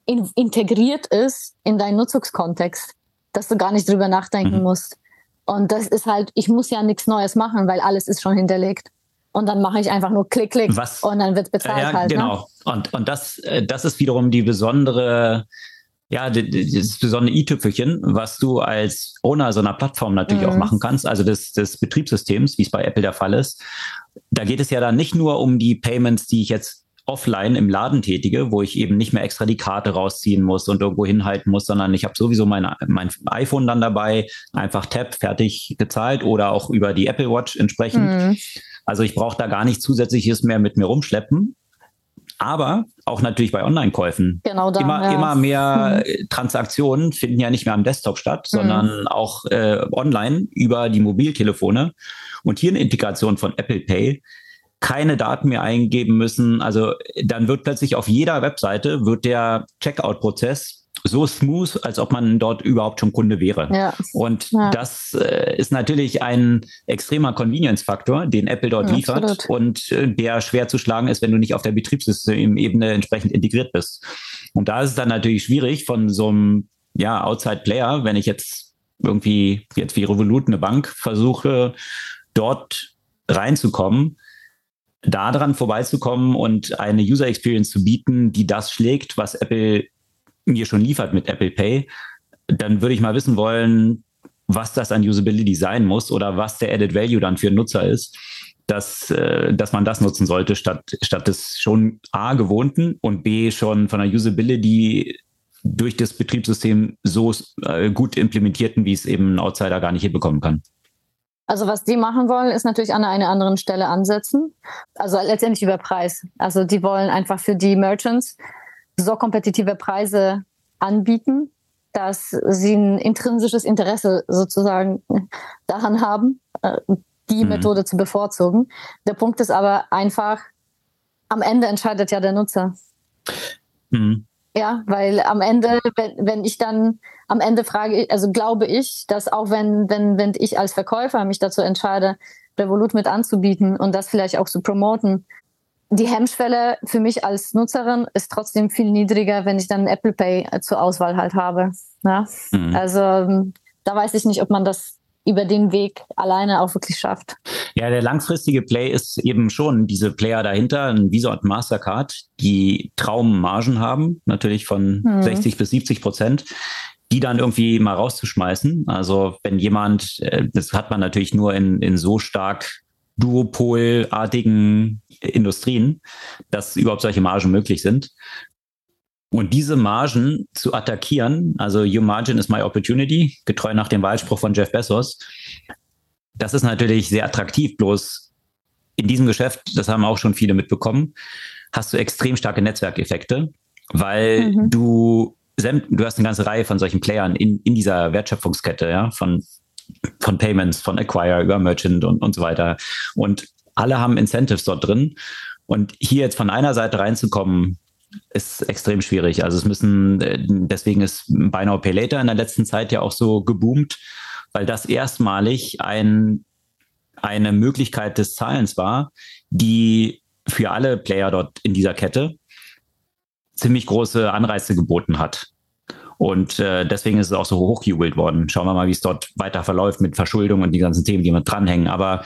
S2: in, integriert ist in deinen Nutzungskontext, dass du gar nicht drüber nachdenken mhm. musst. Und das ist halt, ich muss ja nichts Neues machen, weil alles ist schon hinterlegt und dann mache ich einfach nur Klick, Klick Was, und dann wird bezahlt ja, halt.
S1: Ne? Genau. Ne? Und, und das, äh, das ist wiederum die besondere, ja, das besondere i-Tüpfelchen, was du als Owner so einer Plattform natürlich mhm. auch machen kannst, also des, des Betriebssystems, wie es bei Apple der Fall ist. Da geht es ja dann nicht nur um die Payments, die ich jetzt offline im Laden tätige, wo ich eben nicht mehr extra die Karte rausziehen muss und irgendwo hinhalten muss, sondern ich habe sowieso mein, mein iPhone dann dabei, einfach Tap, fertig gezahlt oder auch über die Apple Watch entsprechend. Mhm. Also ich brauche da gar nicht zusätzliches mehr mit mir rumschleppen. Aber auch natürlich bei Online-Käufen. Genau da, immer, ja. immer mehr mhm. Transaktionen finden ja nicht mehr am Desktop statt, mhm. sondern auch äh, online über die Mobiltelefone. Und hier eine Integration von Apple Pay keine Daten mehr eingeben müssen. Also dann wird plötzlich auf jeder Webseite wird der Checkout-Prozess so smooth, als ob man dort überhaupt schon Kunde wäre. Ja. Und ja. das äh, ist natürlich ein extremer Convenience-Faktor, den Apple dort ja, liefert absolut. und äh, der schwer zu schlagen ist, wenn du nicht auf der Betriebssystemebene entsprechend integriert bist. Und da ist es dann natürlich schwierig von so einem ja, Outside-Player, wenn ich jetzt irgendwie jetzt wie Revolut eine Bank versuche, dort reinzukommen, daran vorbeizukommen und eine User Experience zu bieten, die das schlägt, was Apple mir schon liefert mit Apple Pay, dann würde ich mal wissen wollen, was das an Usability sein muss oder was der Added Value dann für Nutzer ist, dass, äh, dass man das nutzen sollte, statt, statt des schon A gewohnten und B schon von der Usability durch das Betriebssystem so äh, gut implementierten, wie es eben ein Outsider gar nicht hinbekommen kann.
S2: Also was die machen wollen, ist natürlich an einer anderen Stelle ansetzen. Also letztendlich über Preis. Also die wollen einfach für die Merchants so kompetitive Preise anbieten, dass sie ein intrinsisches Interesse sozusagen daran haben, äh, die mhm. Methode zu bevorzugen. Der Punkt ist aber einfach, am Ende entscheidet ja der Nutzer. Mhm. Ja, weil am Ende, wenn, wenn ich dann am Ende frage, also glaube ich, dass auch wenn, wenn, wenn ich als Verkäufer mich dazu entscheide, Revolut mit anzubieten und das vielleicht auch zu promoten, die Hemmschwelle für mich als Nutzerin ist trotzdem viel niedriger, wenn ich dann Apple Pay zur Auswahl halt habe. Ja? Mhm. Also da weiß ich nicht, ob man das über den Weg alleine auch wirklich schafft.
S1: Ja, der langfristige Play ist eben schon diese Player dahinter, ein Visa und Mastercard, die Traummargen haben, natürlich von hm. 60 bis 70 Prozent, die dann irgendwie mal rauszuschmeißen. Also wenn jemand, äh, das hat man natürlich nur in, in so stark duopolartigen Industrien, dass überhaupt solche Margen möglich sind. Und diese Margen zu attackieren, also Your Margin is my opportunity, getreu nach dem Wahlspruch von Jeff Bezos, das ist natürlich sehr attraktiv. Bloß in diesem Geschäft, das haben auch schon viele mitbekommen, hast du extrem starke Netzwerkeffekte, weil mhm. du, du hast eine ganze Reihe von solchen Playern in, in dieser Wertschöpfungskette, ja, von, von Payments, von Acquire über Merchant und, und so weiter. Und alle haben Incentives dort drin. Und hier jetzt von einer Seite reinzukommen, ist extrem schwierig. Also es müssen, äh, deswegen ist Buy Now Pay Later in der letzten Zeit ja auch so geboomt, weil das erstmalig ein, eine Möglichkeit des Zahlens war, die für alle Player dort in dieser Kette ziemlich große Anreize geboten hat. Und äh, deswegen ist es auch so hochgejubelt worden. Schauen wir mal, wie es dort weiter verläuft mit Verschuldung und die ganzen Themen, die mit dranhängen. Aber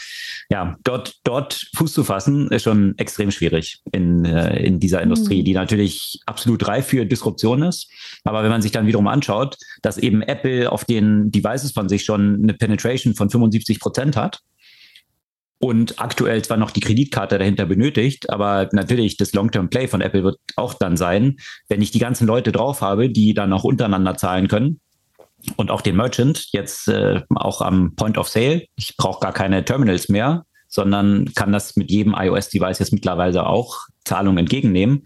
S1: ja, dort, dort Fuß zu fassen, ist schon extrem schwierig in, äh, in dieser Industrie, mhm. die natürlich absolut reif für Disruption ist. Aber wenn man sich dann wiederum anschaut, dass eben Apple auf den Devices von sich schon eine Penetration von 75 Prozent hat, und aktuell zwar noch die Kreditkarte dahinter benötigt, aber natürlich das Long-Term-Play von Apple wird auch dann sein, wenn ich die ganzen Leute drauf habe, die dann auch untereinander zahlen können und auch den Merchant jetzt äh, auch am Point of Sale. Ich brauche gar keine Terminals mehr, sondern kann das mit jedem iOS-Device jetzt mittlerweile auch Zahlungen entgegennehmen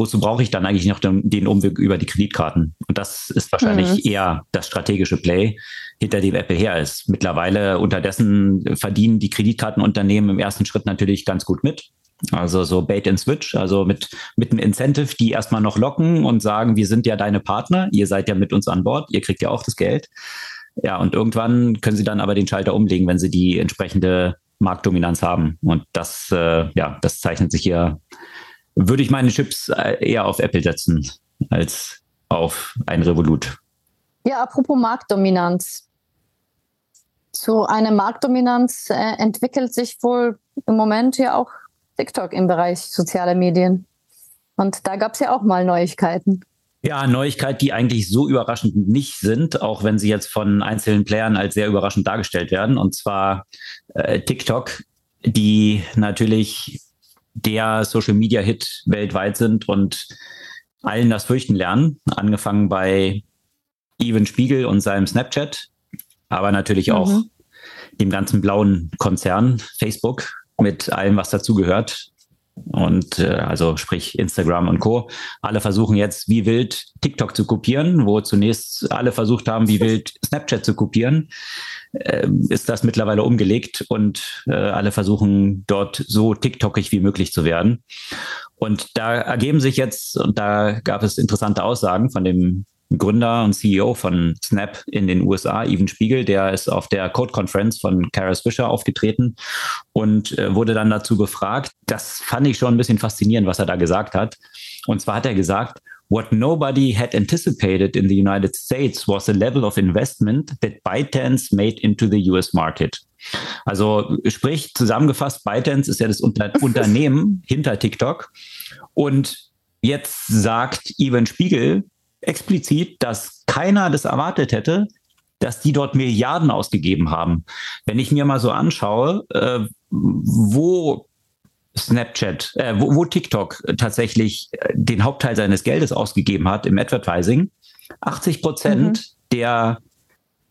S1: wozu brauche ich dann eigentlich noch den, den, Umweg über die Kreditkarten? Und das ist wahrscheinlich mhm. eher das strategische Play, hinter dem Apple her ist. Mittlerweile unterdessen verdienen die Kreditkartenunternehmen im ersten Schritt natürlich ganz gut mit. Also so Bait and Switch, also mit, mit einem Incentive, die erstmal noch locken und sagen, wir sind ja deine Partner, ihr seid ja mit uns an Bord, ihr kriegt ja auch das Geld. Ja, und irgendwann können sie dann aber den Schalter umlegen, wenn sie die entsprechende Marktdominanz haben. Und das, äh, ja, das zeichnet sich hier würde ich meine Chips äh, eher auf Apple setzen als auf ein Revolut.
S2: Ja, apropos Marktdominanz. Zu einer Marktdominanz äh, entwickelt sich wohl im Moment ja auch TikTok im Bereich soziale Medien. Und da gab es ja auch mal Neuigkeiten.
S1: Ja, Neuigkeiten, die eigentlich so überraschend nicht sind, auch wenn sie jetzt von einzelnen Playern als sehr überraschend dargestellt werden. Und zwar äh, TikTok, die natürlich der Social Media Hit weltweit sind und allen das Fürchten lernen. Angefangen bei Even Spiegel und seinem Snapchat, aber natürlich mhm. auch dem ganzen blauen Konzern Facebook mit allem, was dazugehört. Und äh, also sprich Instagram und Co. Alle versuchen jetzt wie wild TikTok zu kopieren, wo zunächst alle versucht haben, wie wild Snapchat zu kopieren äh, ist das mittlerweile umgelegt und äh, alle versuchen dort so TikTokig wie möglich zu werden. Und da ergeben sich jetzt, und da gab es interessante Aussagen von dem Gründer und CEO von Snap in den USA, Even Spiegel, der ist auf der Code Conference von Karis Fisher aufgetreten und äh, wurde dann dazu befragt. Das fand ich schon ein bisschen faszinierend, was er da gesagt hat. Und zwar hat er gesagt, What nobody had anticipated in the United States was the level of investment that ByteDance made into the US market. Also sprich, zusammengefasst, ByteDance ist ja das Unter Unternehmen hinter TikTok. Und jetzt sagt Ivan Spiegel explizit, dass keiner das erwartet hätte, dass die dort Milliarden ausgegeben haben. Wenn ich mir mal so anschaue, äh, wo Snapchat, äh, wo, wo TikTok tatsächlich äh, den Hauptteil seines Geldes ausgegeben hat im Advertising. 80 Prozent mhm. der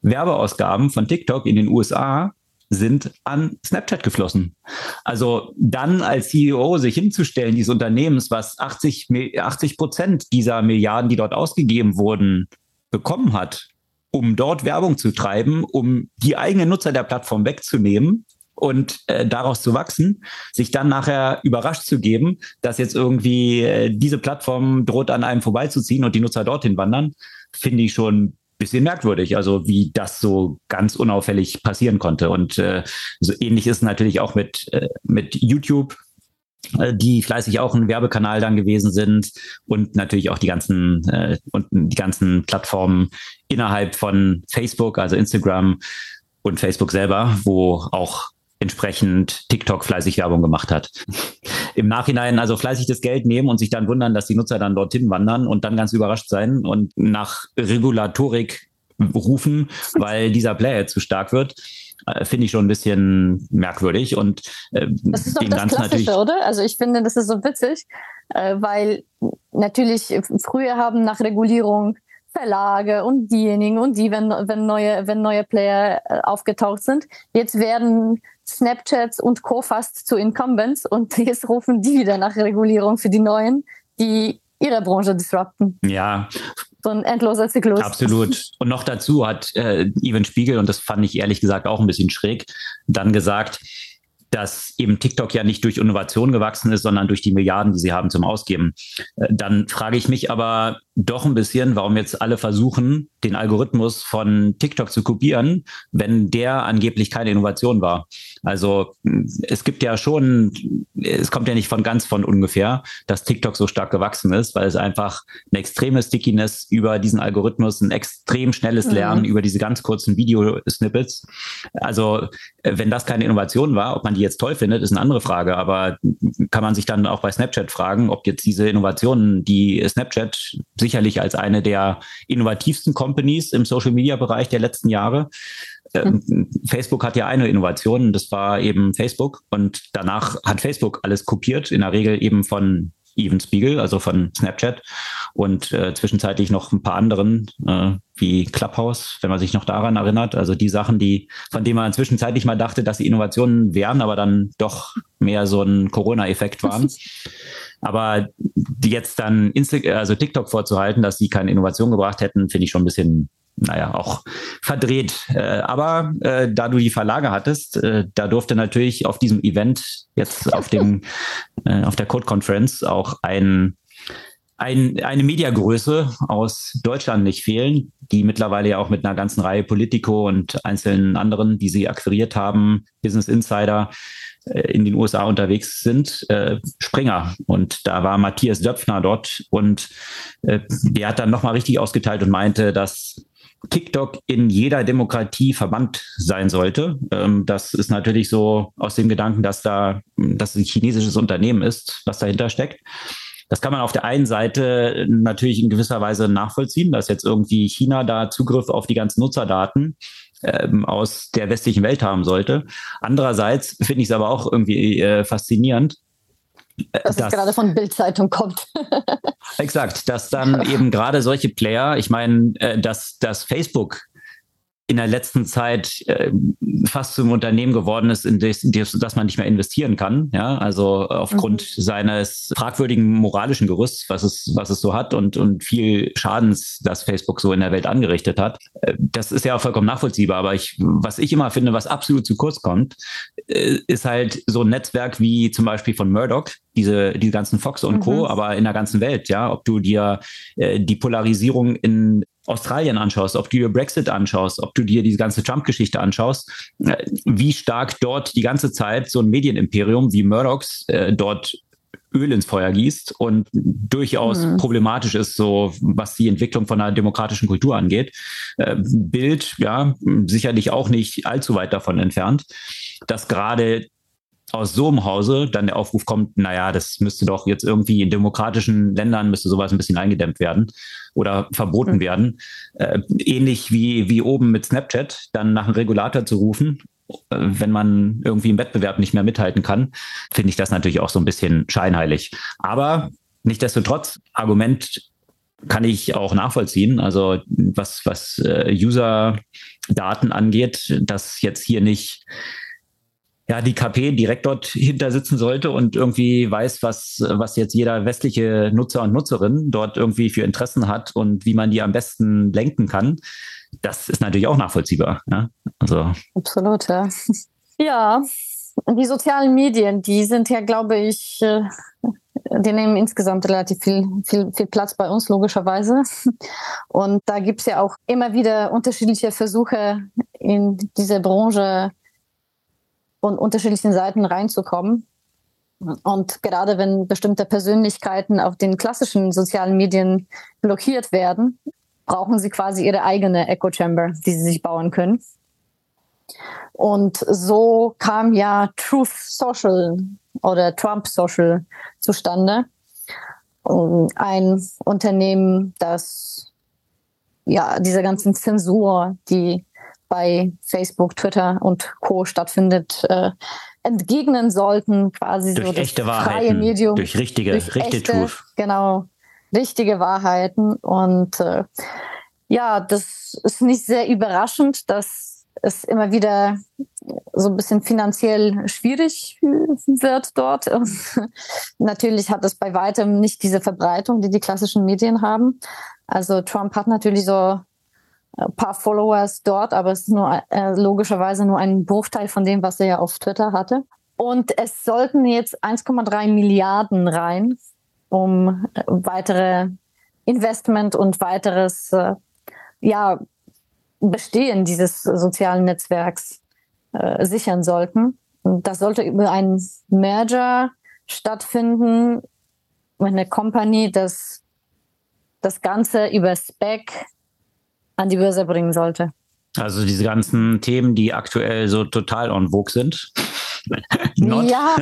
S1: Werbeausgaben von TikTok in den USA sind an Snapchat geflossen. Also dann als CEO sich hinzustellen, dieses Unternehmens, was 80, 80 Prozent dieser Milliarden, die dort ausgegeben wurden, bekommen hat, um dort Werbung zu treiben, um die eigenen Nutzer der Plattform wegzunehmen und äh, daraus zu wachsen, sich dann nachher überrascht zu geben, dass jetzt irgendwie äh, diese Plattform droht an einem vorbeizuziehen und die Nutzer dorthin wandern, finde ich schon bisschen merkwürdig, also wie das so ganz unauffällig passieren konnte. Und äh, so ähnlich ist natürlich auch mit, äh, mit YouTube äh, die fleißig auch ein Werbekanal dann gewesen sind und natürlich auch die ganzen äh, und die ganzen Plattformen innerhalb von Facebook, also Instagram und Facebook selber, wo auch entsprechend TikTok fleißig Werbung gemacht hat. Im Nachhinein also fleißig das Geld nehmen und sich dann wundern, dass die Nutzer dann dorthin wandern und dann ganz überrascht sein und nach Regulatorik rufen, weil dieser Player zu stark wird äh, finde ich schon ein bisschen merkwürdig und
S2: äh, das ist doch das Klassische, oder? Also ich finde, das ist so witzig, äh, weil natürlich früher haben nach Regulierung Verlage und diejenigen und die, wenn, wenn neue, wenn neue Player äh, aufgetaucht sind. Jetzt werden Snapchats und Co. fast zu Incumbents und jetzt rufen die wieder nach Regulierung für die Neuen, die ihre Branche disrupten.
S1: Ja,
S2: so ein endloser Zyklus.
S1: Absolut. Und noch dazu hat äh, Even Spiegel, und das fand ich ehrlich gesagt auch ein bisschen schräg, dann gesagt, dass eben TikTok ja nicht durch Innovation gewachsen ist, sondern durch die Milliarden, die sie haben zum Ausgeben. Äh, dann frage ich mich aber doch ein bisschen, warum jetzt alle versuchen, den Algorithmus von TikTok zu kopieren, wenn der angeblich keine Innovation war. Also es gibt ja schon, es kommt ja nicht von ganz von ungefähr, dass TikTok so stark gewachsen ist, weil es einfach eine extreme Stickiness über diesen Algorithmus, ein extrem schnelles mhm. Lernen mhm. über diese ganz kurzen Videosnippets. Also wenn das keine Innovation war, ob man die jetzt toll findet, ist eine andere Frage. Aber kann man sich dann auch bei Snapchat fragen, ob jetzt diese Innovationen, die Snapchat sicherlich als eine der innovativsten Companies im Social Media Bereich der letzten Jahre, mhm. Facebook hat ja eine Innovation, das war eben Facebook. Und danach hat Facebook alles kopiert, in der Regel eben von Even Spiegel, also von Snapchat und äh, zwischenzeitlich noch ein paar anderen, äh, wie Clubhouse, wenn man sich noch daran erinnert. Also die Sachen, die, von denen man zwischenzeitlich mal dachte, dass sie Innovationen wären, aber dann doch mehr so ein Corona-Effekt waren. aber jetzt dann Insta also TikTok vorzuhalten, dass sie keine Innovation gebracht hätten, finde ich schon ein bisschen naja, auch verdreht. Äh, aber äh, da du die Verlage hattest, äh, da durfte natürlich auf diesem Event jetzt auf dem äh, auf der Code Conference auch ein, ein eine Mediagröße aus Deutschland nicht fehlen, die mittlerweile ja auch mit einer ganzen Reihe Politico und einzelnen anderen, die sie akquiriert haben, Business Insider äh, in den USA unterwegs sind, äh, Springer. Und da war Matthias Döpfner dort und äh, der hat dann nochmal richtig ausgeteilt und meinte, dass TikTok in jeder Demokratie verbannt sein sollte. Ähm, das ist natürlich so aus dem Gedanken, dass da dass ein chinesisches Unternehmen ist, was dahinter steckt. Das kann man auf der einen Seite natürlich in gewisser Weise nachvollziehen, dass jetzt irgendwie China da Zugriff auf die ganzen Nutzerdaten ähm, aus der westlichen Welt haben sollte. Andererseits finde ich es aber auch irgendwie äh, faszinierend,
S2: dass das, es gerade von Bildzeitung kommt.
S1: exakt, dass dann eben gerade solche Player, ich meine, äh, dass, dass Facebook in der letzten Zeit äh, fast zum Unternehmen geworden ist, in das, in das man nicht mehr investieren kann. Ja, also aufgrund mhm. seines fragwürdigen moralischen Gerüsts, was es, was es so hat und, und viel Schadens, das Facebook so in der Welt angerichtet hat. Äh, das ist ja vollkommen nachvollziehbar. Aber ich, was ich immer finde, was absolut zu kurz kommt, äh, ist halt so ein Netzwerk wie zum Beispiel von Murdoch, diese, die ganzen Fox und Co., mhm. aber in der ganzen Welt, ja, ob du dir äh, die Polarisierung in Australien anschaust, ob du dir Brexit anschaust, ob du dir diese ganze Trump-Geschichte anschaust, äh, wie stark dort die ganze Zeit so ein Medienimperium wie Murdochs äh, dort Öl ins Feuer gießt und durchaus mhm. problematisch ist, so was die Entwicklung von einer demokratischen Kultur angeht. Äh, Bild, ja, sicherlich auch nicht allzu weit davon entfernt, dass gerade aus so einem Hause dann der Aufruf kommt, naja, das müsste doch jetzt irgendwie in demokratischen Ländern müsste sowas ein bisschen eingedämmt werden oder verboten werden. Äh, ähnlich wie, wie oben mit Snapchat, dann nach einem Regulator zu rufen, äh, wenn man irgendwie im Wettbewerb nicht mehr mithalten kann, finde ich das natürlich auch so ein bisschen scheinheilig. Aber nichtdestotrotz, Argument kann ich auch nachvollziehen. Also was, was äh, User-Daten angeht, dass jetzt hier nicht ja, die KP direkt dort hinter sitzen sollte und irgendwie weiß, was, was jetzt jeder westliche Nutzer und Nutzerin dort irgendwie für Interessen hat und wie man die am besten lenken kann, das ist natürlich auch nachvollziehbar. Ja? Also.
S2: Absolut, ja. Ja, die sozialen Medien, die sind ja, glaube ich, äh, die nehmen insgesamt relativ viel, viel, viel Platz bei uns, logischerweise. Und da gibt es ja auch immer wieder unterschiedliche Versuche, in diese Branche von unterschiedlichen Seiten reinzukommen. Und gerade wenn bestimmte Persönlichkeiten auf den klassischen sozialen Medien blockiert werden, brauchen sie quasi ihre eigene Echo Chamber, die sie sich bauen können. Und so kam ja Truth Social oder Trump Social zustande. Ein Unternehmen, das ja dieser ganzen Zensur, die bei Facebook, Twitter und Co. stattfindet, äh, entgegnen sollten, quasi
S1: durch
S2: so
S1: das echte freie Wahrheiten, Medium. Durch richtige, durch richtige echte.
S2: Genau, richtige Wahrheiten. Und äh, ja, das ist nicht sehr überraschend, dass es immer wieder so ein bisschen finanziell schwierig wird dort. Und natürlich hat es bei weitem nicht diese Verbreitung, die die klassischen Medien haben. Also Trump hat natürlich so ein paar Followers dort, aber es ist nur äh, logischerweise nur ein Bruchteil von dem, was er ja auf Twitter hatte. Und es sollten jetzt 1,3 Milliarden rein, um äh, weitere Investment und weiteres äh, ja, Bestehen dieses sozialen Netzwerks äh, sichern sollten. Und das sollte über einen Merger stattfinden, mit einer Company, das das Ganze über Spec an die Börse bringen sollte.
S1: Also diese ganzen Themen, die aktuell so total on vogue sind.
S2: Not. Ja.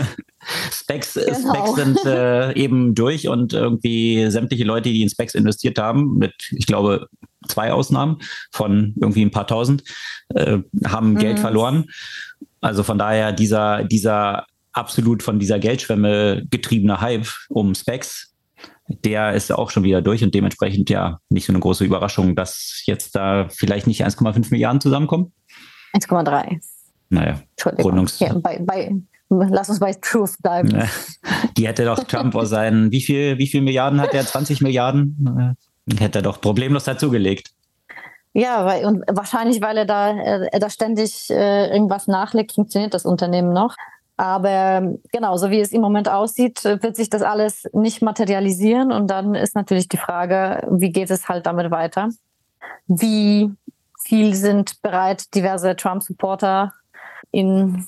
S1: Specs, genau. Specs sind äh, eben durch und irgendwie sämtliche Leute, die in Specs investiert haben, mit, ich glaube, zwei Ausnahmen von irgendwie ein paar tausend, äh, haben mhm. Geld verloren. Also von daher dieser, dieser absolut von dieser Geldschwemme getriebene Hype um Specs, der ist auch schon wieder durch und dementsprechend ja nicht so eine große Überraschung, dass jetzt da vielleicht nicht 1,5 Milliarden zusammenkommen.
S2: 1,3.
S1: Naja,
S2: Entschuldigung. Ja, bei, bei, lass uns bei Truth bleiben.
S1: Die hätte doch Trump aus seinen, wie viel, wie viel Milliarden hat er? 20 Milliarden? Hätte er doch problemlos dazugelegt.
S2: Ja, weil, und wahrscheinlich, weil er da, er da ständig äh, irgendwas nachlegt, funktioniert das Unternehmen noch. Aber genau, so wie es im Moment aussieht, wird sich das alles nicht materialisieren. Und dann ist natürlich die Frage, wie geht es halt damit weiter? Wie viel sind bereit diverse Trump-Supporter in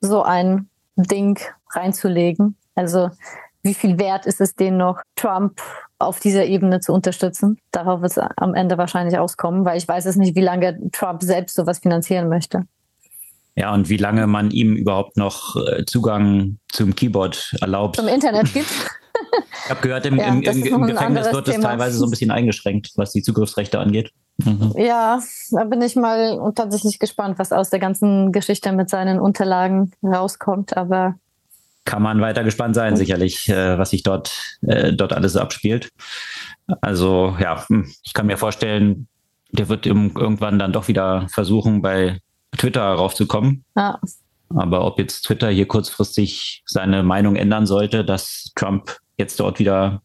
S2: so ein Ding reinzulegen? Also wie viel wert ist es denen noch, Trump auf dieser Ebene zu unterstützen? Darauf wird es am Ende wahrscheinlich auskommen, weil ich weiß es nicht, wie lange Trump selbst sowas finanzieren möchte.
S1: Ja, und wie lange man ihm überhaupt noch äh, Zugang zum Keyboard erlaubt.
S2: Zum Internet gibt.
S1: ich habe gehört, im, ja, im, im, im Gefängnis wird es teilweise so ein bisschen eingeschränkt, was die Zugriffsrechte angeht.
S2: Mhm. Ja, da bin ich mal tatsächlich gespannt, was aus der ganzen Geschichte mit seinen Unterlagen rauskommt. Aber
S1: kann man weiter gespannt sein, sicherlich, äh, was sich dort, äh, dort alles abspielt. Also ja, hm, ich kann mir vorstellen, der wird irgendwann dann doch wieder versuchen, bei Twitter raufzukommen. Ja. Aber ob jetzt Twitter hier kurzfristig seine Meinung ändern sollte, dass Trump jetzt dort wieder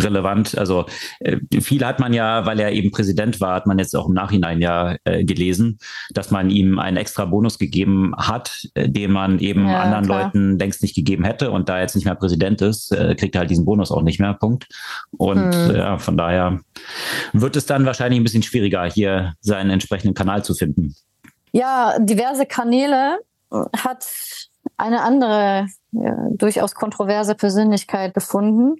S1: relevant. Also äh, viel hat man ja, weil er eben Präsident war, hat man jetzt auch im Nachhinein ja äh, gelesen, dass man ihm einen extra Bonus gegeben hat, äh, den man eben ja, anderen klar. Leuten längst nicht gegeben hätte. Und da er jetzt nicht mehr Präsident ist, äh, kriegt er halt diesen Bonus auch nicht mehr. Punkt. Und hm. ja, von daher wird es dann wahrscheinlich ein bisschen schwieriger, hier seinen entsprechenden Kanal zu finden.
S2: Ja, diverse Kanäle hat eine andere, ja, durchaus kontroverse Persönlichkeit gefunden.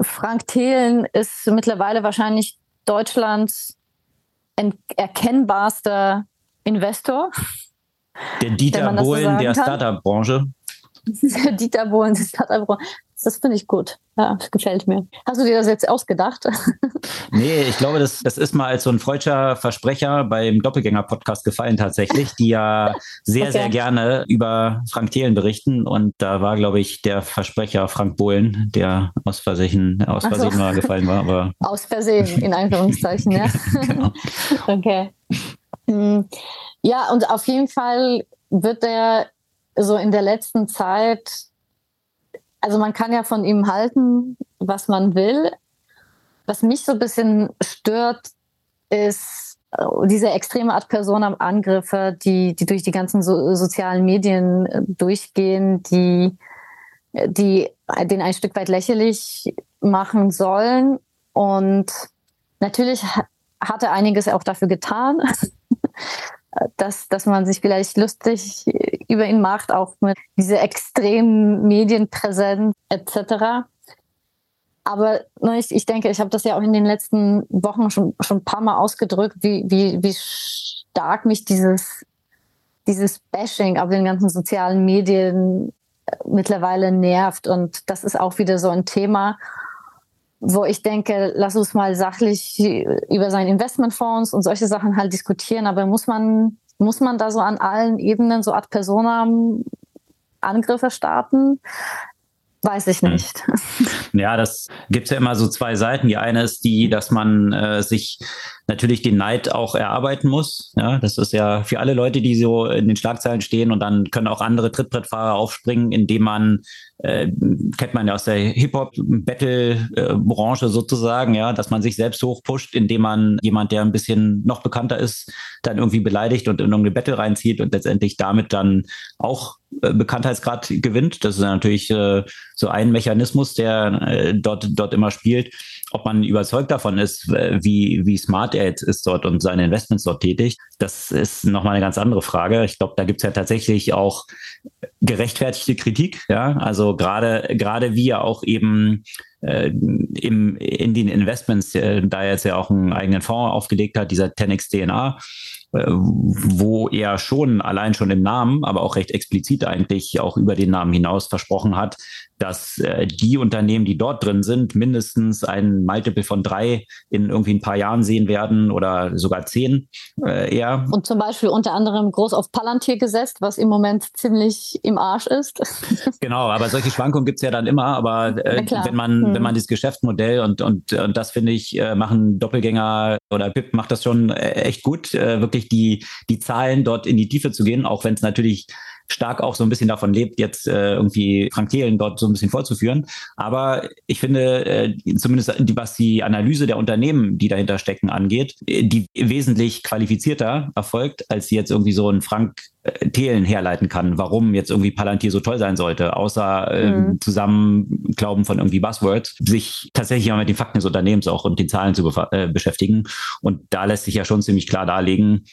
S2: Frank Thelen ist mittlerweile wahrscheinlich Deutschlands erkennbarster Investor.
S1: Der Dieter Bohlen so der Startup-Branche.
S2: Dieter Bohlen der Startup-Branche. Das finde ich gut. Ja, gefällt mir. Hast du dir das jetzt ausgedacht?
S1: Nee, ich glaube, das, das ist mal als so ein freudscher Versprecher beim Doppelgänger-Podcast gefallen tatsächlich, die ja sehr, okay. sehr gerne über Frank Thelen berichten. Und da war, glaube ich, der Versprecher Frank Bohlen, der aus Versehen, aus Versehen so. mal gefallen war. Aber
S2: aus Versehen, in Anführungszeichen, ja. genau. Okay. Hm. Ja, und auf jeden Fall wird er so in der letzten Zeit also man kann ja von ihm halten, was man will. Was mich so ein bisschen stört, ist diese extreme Art Personenangriffe, die, die durch die ganzen so, sozialen Medien äh, durchgehen, die, die den ein Stück weit lächerlich machen sollen. Und natürlich hat er einiges auch dafür getan, dass, dass man sich vielleicht lustig über ihn macht, auch mit dieser extremen Medienpräsenz etc. Aber ne, ich, ich denke, ich habe das ja auch in den letzten Wochen schon, schon ein paar Mal ausgedrückt, wie, wie, wie stark mich dieses, dieses Bashing auf den ganzen sozialen Medien äh, mittlerweile nervt. Und das ist auch wieder so ein Thema, wo ich denke, lass uns mal sachlich über seine Investmentfonds und solche Sachen halt diskutieren. Aber muss man, muss man da so an allen Ebenen so Art Persona Angriffe starten? Weiß ich hm. nicht.
S1: Ja, das gibt es ja immer so zwei Seiten. Die eine ist die, dass man äh, sich natürlich den Neid auch erarbeiten muss. Ja, das ist ja für alle Leute, die so in den Schlagzeilen stehen und dann können auch andere Trittbrettfahrer aufspringen, indem man äh, kennt man ja aus der Hip-Hop-Battle-Branche sozusagen, ja, dass man sich selbst hochpusht, indem man jemand, der ein bisschen noch bekannter ist, dann irgendwie beleidigt und in irgendeine Battle reinzieht und letztendlich damit dann auch Bekanntheitsgrad gewinnt. Das ist natürlich äh, so ein Mechanismus, der äh, dort, dort immer spielt ob man überzeugt davon ist, wie, wie smart er jetzt ist dort und seine Investments dort tätigt, das ist nochmal eine ganz andere Frage. Ich glaube, da gibt es ja tatsächlich auch gerechtfertigte Kritik. Ja, also gerade gerade wie er auch eben äh, im, in den Investments, äh, da er jetzt ja auch einen eigenen Fonds aufgelegt hat, dieser 10x DNA, äh, wo er schon allein schon im Namen, aber auch recht explizit eigentlich auch über den Namen hinaus versprochen hat, dass äh, die Unternehmen, die dort drin sind, mindestens ein Multiple von drei in irgendwie ein paar Jahren sehen werden oder sogar zehn äh, eher.
S2: Und zum Beispiel unter anderem groß auf Palantir gesetzt, was im Moment ziemlich im Arsch ist.
S1: genau, aber solche Schwankungen gibt's ja dann immer. Aber äh, wenn man, hm. wenn man dieses Geschäftsmodell und, und, und das finde ich, äh, machen Doppelgänger oder Pip macht das schon äh, echt gut, äh, wirklich die, die Zahlen dort in die Tiefe zu gehen, auch wenn es natürlich stark auch so ein bisschen davon lebt, jetzt äh, irgendwie Frank Thelen dort so ein bisschen vorzuführen. Aber ich finde, äh, zumindest die, was die Analyse der Unternehmen, die dahinter stecken, angeht, die wesentlich qualifizierter erfolgt, als sie jetzt irgendwie so ein Frank äh, Thelen herleiten kann, warum jetzt irgendwie Palantir so toll sein sollte, außer äh, mhm. Zusammenklauben von irgendwie Buzzwords, sich tatsächlich mal mit den Fakten des Unternehmens auch und den Zahlen zu äh, beschäftigen. Und da lässt sich ja schon ziemlich klar darlegen,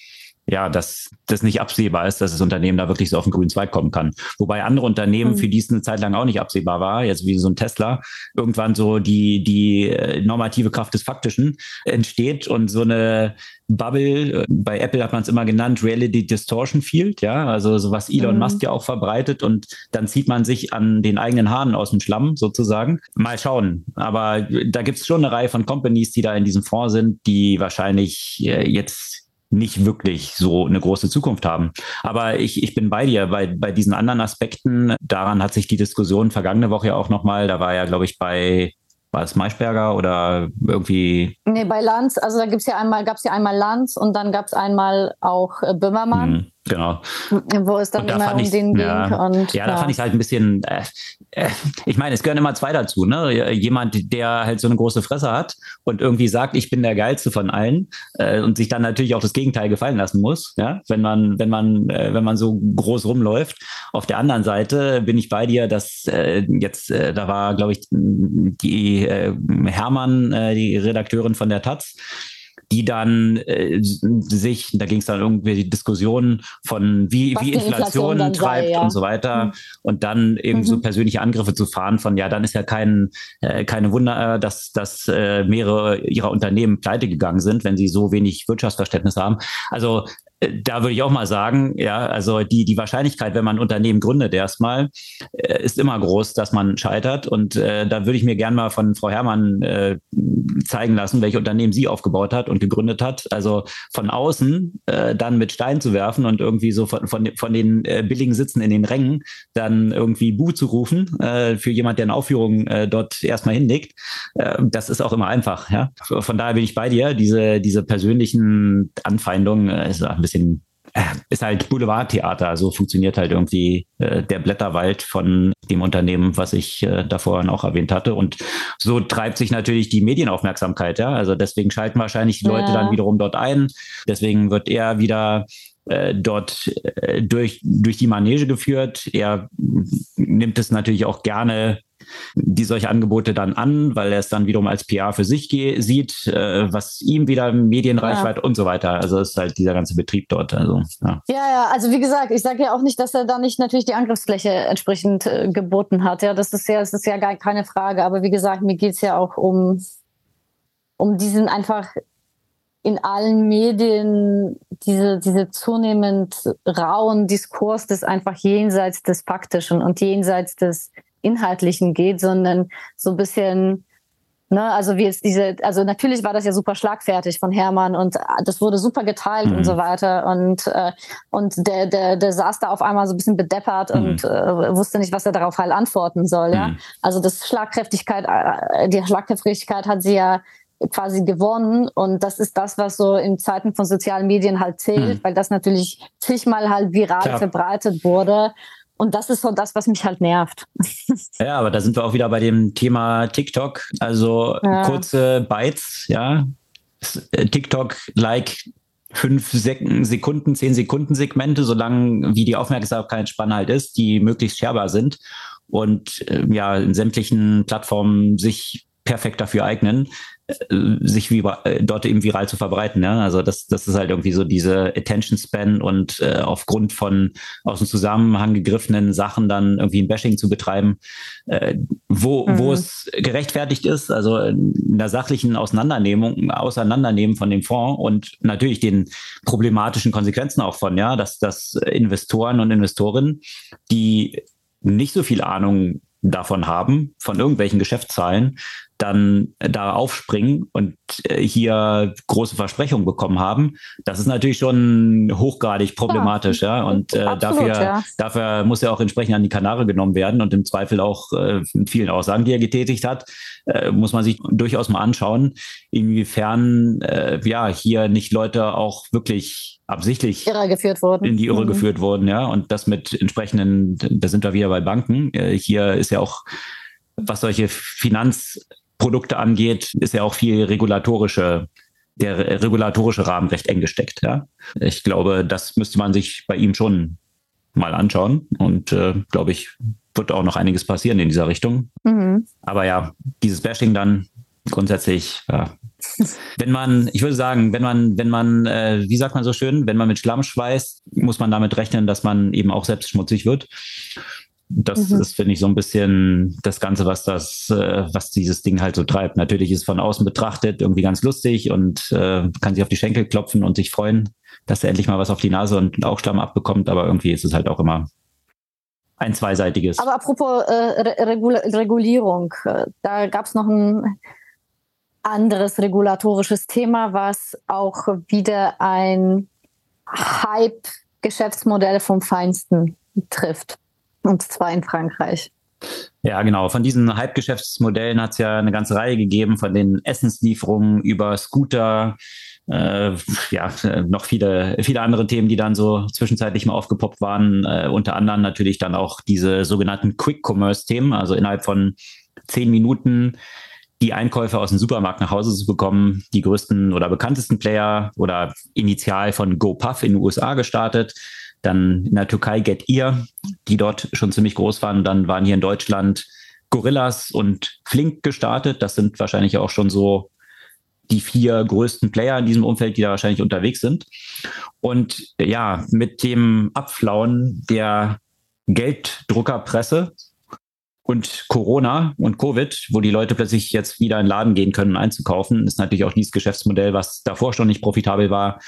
S1: ja, dass das nicht absehbar ist, dass das Unternehmen da wirklich so auf den grünen Zweig kommen kann. Wobei andere Unternehmen, mhm. für die es eine Zeit lang auch nicht absehbar war, jetzt wie so ein Tesla, irgendwann so die, die äh, normative Kraft des Faktischen entsteht und so eine Bubble, äh, bei Apple hat man es immer genannt, Reality Distortion Field, ja, also so was Elon mhm. Musk ja auch verbreitet und dann zieht man sich an den eigenen Haaren aus dem Schlamm sozusagen. Mal schauen. Aber da gibt es schon eine Reihe von Companies, die da in diesem Fonds sind, die wahrscheinlich äh, jetzt nicht wirklich so eine große Zukunft haben. Aber ich, ich bin bei dir bei, bei diesen anderen Aspekten. Daran hat sich die Diskussion vergangene Woche ja auch nochmal, da war ja, glaube ich, bei war es Maischberger oder irgendwie?
S2: Nee, bei Lanz, also da gibt's ja einmal, gab es ja einmal Lanz und dann gab es einmal auch äh, Böhmermann. Mhm.
S1: Genau.
S2: Wo es dann immer um ich, den
S1: ja, ging. Und, ja, da fand ich halt ein bisschen, äh, äh, ich meine, es gehören immer zwei dazu, ne? Jemand, der halt so eine große Fresse hat und irgendwie sagt, ich bin der Geilste von allen äh, und sich dann natürlich auch das Gegenteil gefallen lassen muss, ja, wenn man, wenn man, äh, wenn man so groß rumläuft. Auf der anderen Seite bin ich bei dir, dass äh, jetzt, äh, da war, glaube ich, die Hermann, die Redakteurin von der Taz, die dann äh, sich, da ging es dann irgendwie die Diskussion von wie, wie Inflation, Inflation treibt sei, ja. und so weiter mhm. und dann eben mhm. so persönliche Angriffe zu fahren von ja, dann ist ja kein, äh, keine Wunder, äh, dass, dass äh, mehrere ihrer Unternehmen pleite gegangen sind, wenn sie so wenig Wirtschaftsverständnis haben. Also da würde ich auch mal sagen, ja, also die, die Wahrscheinlichkeit, wenn man ein Unternehmen gründet erstmal, äh, ist immer groß, dass man scheitert. Und äh, da würde ich mir gern mal von Frau Herrmann äh, zeigen lassen, welche Unternehmen sie aufgebaut hat und gegründet hat. Also von außen äh, dann mit Stein zu werfen und irgendwie so von, von, von den äh, billigen Sitzen in den Rängen dann irgendwie Bu zu rufen äh, für jemand, der eine Aufführung äh, dort erstmal hinlegt, äh, das ist auch immer einfach. Ja? Von daher bin ich bei dir. Diese, diese persönlichen Anfeindungen äh, ist ein bisschen bisschen äh, ist halt Boulevardtheater. So funktioniert halt irgendwie äh, der Blätterwald von dem Unternehmen, was ich äh, davor auch erwähnt hatte. Und so treibt sich natürlich die Medienaufmerksamkeit. Ja, also deswegen schalten wahrscheinlich die Leute ja. dann wiederum dort ein. Deswegen wird er wieder äh, dort äh, durch, durch die Manege geführt. Er nimmt es natürlich auch gerne die solche Angebote dann an, weil er es dann wiederum als PR für sich sieht, äh, was ihm wieder Medienreichweite ja. und so weiter. Also ist halt dieser ganze Betrieb dort. Also,
S2: ja. ja, ja, also wie gesagt, ich sage ja auch nicht, dass er da nicht natürlich die Angriffsfläche entsprechend äh, geboten hat. Ja, das ist ja, das ist ja gar keine Frage. Aber wie gesagt, mir geht es ja auch um, um diesen einfach in allen Medien diese, diese zunehmend rauen Diskurs des einfach jenseits des Faktischen und jenseits des Inhaltlichen geht, sondern so ein bisschen, ne, also wie es diese, also natürlich war das ja super schlagfertig von Hermann und das wurde super geteilt mhm. und so weiter und äh, und der der der saß da auf einmal so ein bisschen bedeppert mhm. und äh, wusste nicht, was er darauf halt antworten soll, ja. Mhm. Also das Schlagkräftigkeit, äh, die Schlagkräftigkeit hat sie ja quasi gewonnen und das ist das, was so in Zeiten von sozialen Medien halt zählt, mhm. weil das natürlich zigmal halt viral Klar. verbreitet wurde und das ist so das, was mich halt nervt.
S1: Ja, aber da sind wir auch wieder bei dem Thema TikTok. Also ja. kurze Bytes, ja. Äh, TikTok-like fünf Sekunden, zehn Sekunden Segmente, solange wie die Aufmerksamkeitsspanne halt ist, die möglichst scherbar sind und äh, ja in sämtlichen Plattformen sich perfekt dafür eignen, sich wie, äh, dort eben viral zu verbreiten. Ja? Also das, das ist halt irgendwie so diese Attention Span und äh, aufgrund von aus dem Zusammenhang gegriffenen Sachen dann irgendwie ein Bashing zu betreiben, äh, wo, mhm. wo es gerechtfertigt ist, also in der sachlichen Auseinandernehmung, Auseinandernehmen von dem Fonds und natürlich den problematischen Konsequenzen auch von, ja, dass, dass Investoren und Investorinnen, die nicht so viel Ahnung davon haben, von irgendwelchen Geschäftszahlen, dann da aufspringen und äh, hier große Versprechungen bekommen haben, das ist natürlich schon hochgradig problematisch, ja. ja? Und äh, Absolut, dafür, ja. dafür muss er auch entsprechend an die Kanare genommen werden und im Zweifel auch äh, in vielen Aussagen, die er getätigt hat, äh, muss man sich durchaus mal anschauen, inwiefern äh, ja hier nicht Leute auch wirklich absichtlich
S2: Irre geführt wurden.
S1: in die Irre mhm. geführt wurden, ja. Und das mit entsprechenden, da sind wir wieder bei Banken. Äh, hier ist ja auch was solche Finanz Produkte angeht, ist ja auch viel regulatorische der regulatorische Rahmen recht eng gesteckt. Ja. Ich glaube, das müsste man sich bei ihm schon mal anschauen und äh, glaube ich, wird auch noch einiges passieren in dieser Richtung. Mhm. Aber ja, dieses Bashing dann grundsätzlich, ja. wenn man, ich würde sagen, wenn man, wenn man, äh, wie sagt man so schön, wenn man mit Schlamm schweißt, muss man damit rechnen, dass man eben auch selbst schmutzig wird. Das mhm. ist, finde ich, so ein bisschen das Ganze, was das, äh, was dieses Ding halt so treibt. Natürlich ist von außen betrachtet irgendwie ganz lustig und äh, kann sich auf die Schenkel klopfen und sich freuen, dass er endlich mal was auf die Nase und auch Schlamm abbekommt, aber irgendwie ist es halt auch immer ein zweiseitiges.
S2: Aber apropos äh, Regul Regulierung, äh, da gab es noch ein anderes regulatorisches Thema, was auch wieder ein Hype-Geschäftsmodell vom Feinsten trifft. Und zwar in Frankreich.
S1: Ja, genau. Von diesen Halbgeschäftsmodellen hat es ja eine ganze Reihe gegeben, von den Essenslieferungen über Scooter, äh, ja, noch viele, viele andere Themen, die dann so zwischenzeitlich mal aufgepoppt waren. Äh, unter anderem natürlich dann auch diese sogenannten Quick-Commerce-Themen, also innerhalb von zehn Minuten die Einkäufe aus dem Supermarkt nach Hause zu bekommen. Die größten oder bekanntesten Player oder initial von GoPuff in den USA gestartet dann in der Türkei Get Ear, die dort schon ziemlich groß waren. Dann waren hier in Deutschland Gorillas und Flink gestartet. Das sind wahrscheinlich auch schon so die vier größten Player in diesem Umfeld, die da wahrscheinlich unterwegs sind. Und ja, mit dem Abflauen der Gelddruckerpresse und Corona und Covid, wo die Leute plötzlich jetzt wieder in den Laden gehen können, einzukaufen, ist natürlich auch dieses Geschäftsmodell, was davor schon nicht profitabel war,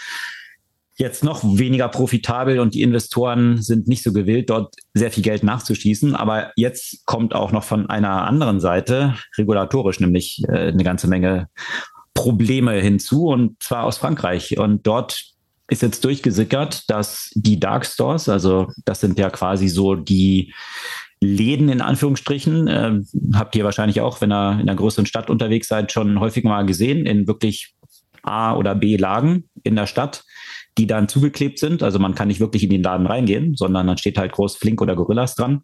S1: jetzt noch weniger profitabel und die Investoren sind nicht so gewillt, dort sehr viel Geld nachzuschießen. Aber jetzt kommt auch noch von einer anderen Seite, regulatorisch nämlich, äh, eine ganze Menge Probleme hinzu und zwar aus Frankreich. Und dort ist jetzt durchgesickert, dass die Dark Stores, also das sind ja quasi so die Läden in Anführungsstrichen, äh, habt ihr wahrscheinlich auch, wenn ihr in einer größeren Stadt unterwegs seid, schon häufig mal gesehen, in wirklich A oder B Lagen in der Stadt die dann zugeklebt sind. Also man kann nicht wirklich in den Laden reingehen, sondern dann steht halt groß Flink oder Gorillas dran.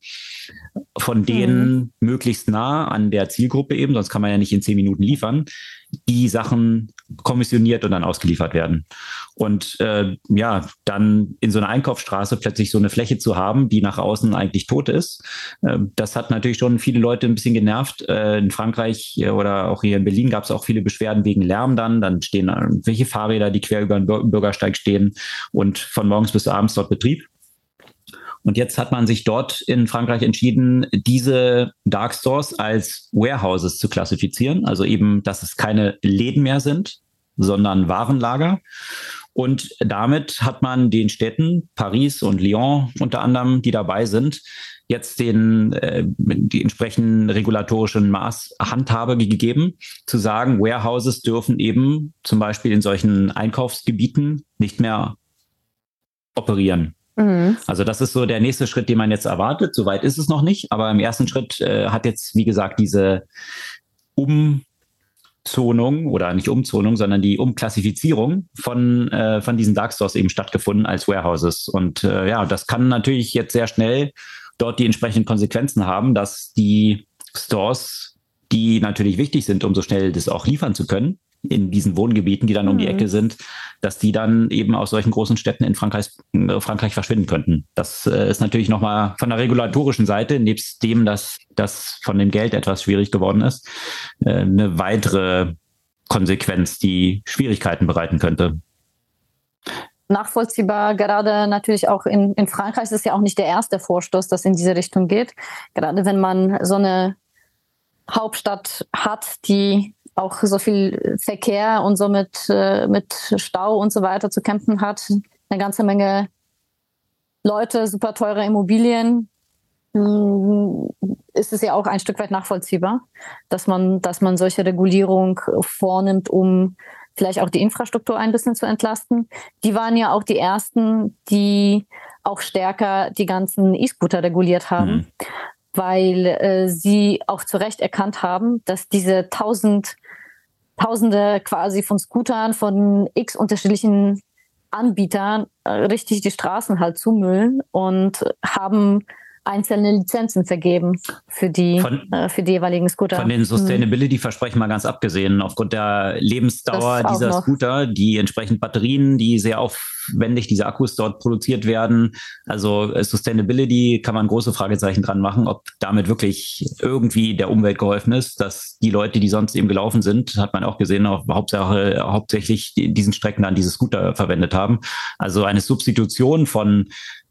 S1: Von denen mhm. möglichst nah an der Zielgruppe eben, sonst kann man ja nicht in zehn Minuten liefern, die Sachen kommissioniert und dann ausgeliefert werden. Und äh, ja, dann in so einer Einkaufsstraße plötzlich so eine Fläche zu haben, die nach außen eigentlich tot ist, äh, das hat natürlich schon viele Leute ein bisschen genervt. Äh, in Frankreich äh, oder auch hier in Berlin gab es auch viele Beschwerden wegen Lärm dann. Dann stehen irgendwelche Fahrräder, die quer über den Bürgersteig stehen und von morgens bis abends dort Betrieb. Und jetzt hat man sich dort in Frankreich entschieden, diese Dark Stores als Warehouses zu klassifizieren. Also eben, dass es keine Läden mehr sind, sondern Warenlager. Und damit hat man den Städten, Paris und Lyon unter anderem, die dabei sind, jetzt den äh, die entsprechenden regulatorischen Maßhandhabe gegeben, zu sagen, Warehouses dürfen eben zum Beispiel in solchen Einkaufsgebieten nicht mehr operieren. Mhm. Also das ist so der nächste Schritt, den man jetzt erwartet. Soweit ist es noch nicht, aber im ersten Schritt äh, hat jetzt, wie gesagt, diese Umzonung oder nicht Umzonung, sondern die Umklassifizierung von, äh, von diesen Dark Stores eben stattgefunden als Warehouses. Und äh, ja, das kann natürlich jetzt sehr schnell dort die entsprechenden Konsequenzen haben, dass die Stores, die natürlich wichtig sind, um so schnell das auch liefern zu können, in diesen Wohngebieten, die dann mhm. um die mhm. Ecke sind, dass die dann eben aus solchen großen Städten in Frankreich, äh, Frankreich verschwinden könnten. Das äh, ist natürlich nochmal von der regulatorischen Seite, nebst dem, dass das von dem Geld etwas schwierig geworden ist, äh, eine weitere Konsequenz, die Schwierigkeiten bereiten könnte
S2: nachvollziehbar. Gerade natürlich auch in, in Frankreich ist es ja auch nicht der erste Vorstoß, das in diese Richtung geht. Gerade wenn man so eine Hauptstadt hat, die auch so viel Verkehr und so mit, äh, mit Stau und so weiter zu kämpfen hat. Eine ganze Menge Leute, super teure Immobilien. Mm, ist es ja auch ein Stück weit nachvollziehbar, dass man, dass man solche Regulierung vornimmt, um vielleicht auch die Infrastruktur ein bisschen zu entlasten. Die waren ja auch die ersten, die auch stärker die ganzen E-Scooter reguliert haben. Mhm weil äh, sie auch zu Recht erkannt haben, dass diese tausend Tausende quasi von Scootern von x unterschiedlichen Anbietern äh, richtig die Straßen halt zumüllen und haben einzelne Lizenzen vergeben für die, von, äh, für die jeweiligen Scooter.
S1: Von den Sustainability-Versprechen mal ganz abgesehen, aufgrund der Lebensdauer dieser Scooter, die entsprechend Batterien, die sehr aufwendig, diese Akkus dort produziert werden. Also äh, Sustainability kann man große Fragezeichen dran machen, ob damit wirklich irgendwie der Umwelt geholfen ist, dass die Leute, die sonst eben gelaufen sind, hat man auch gesehen, auch Hauptsache, hauptsächlich diesen Strecken dann diese Scooter verwendet haben. Also eine Substitution von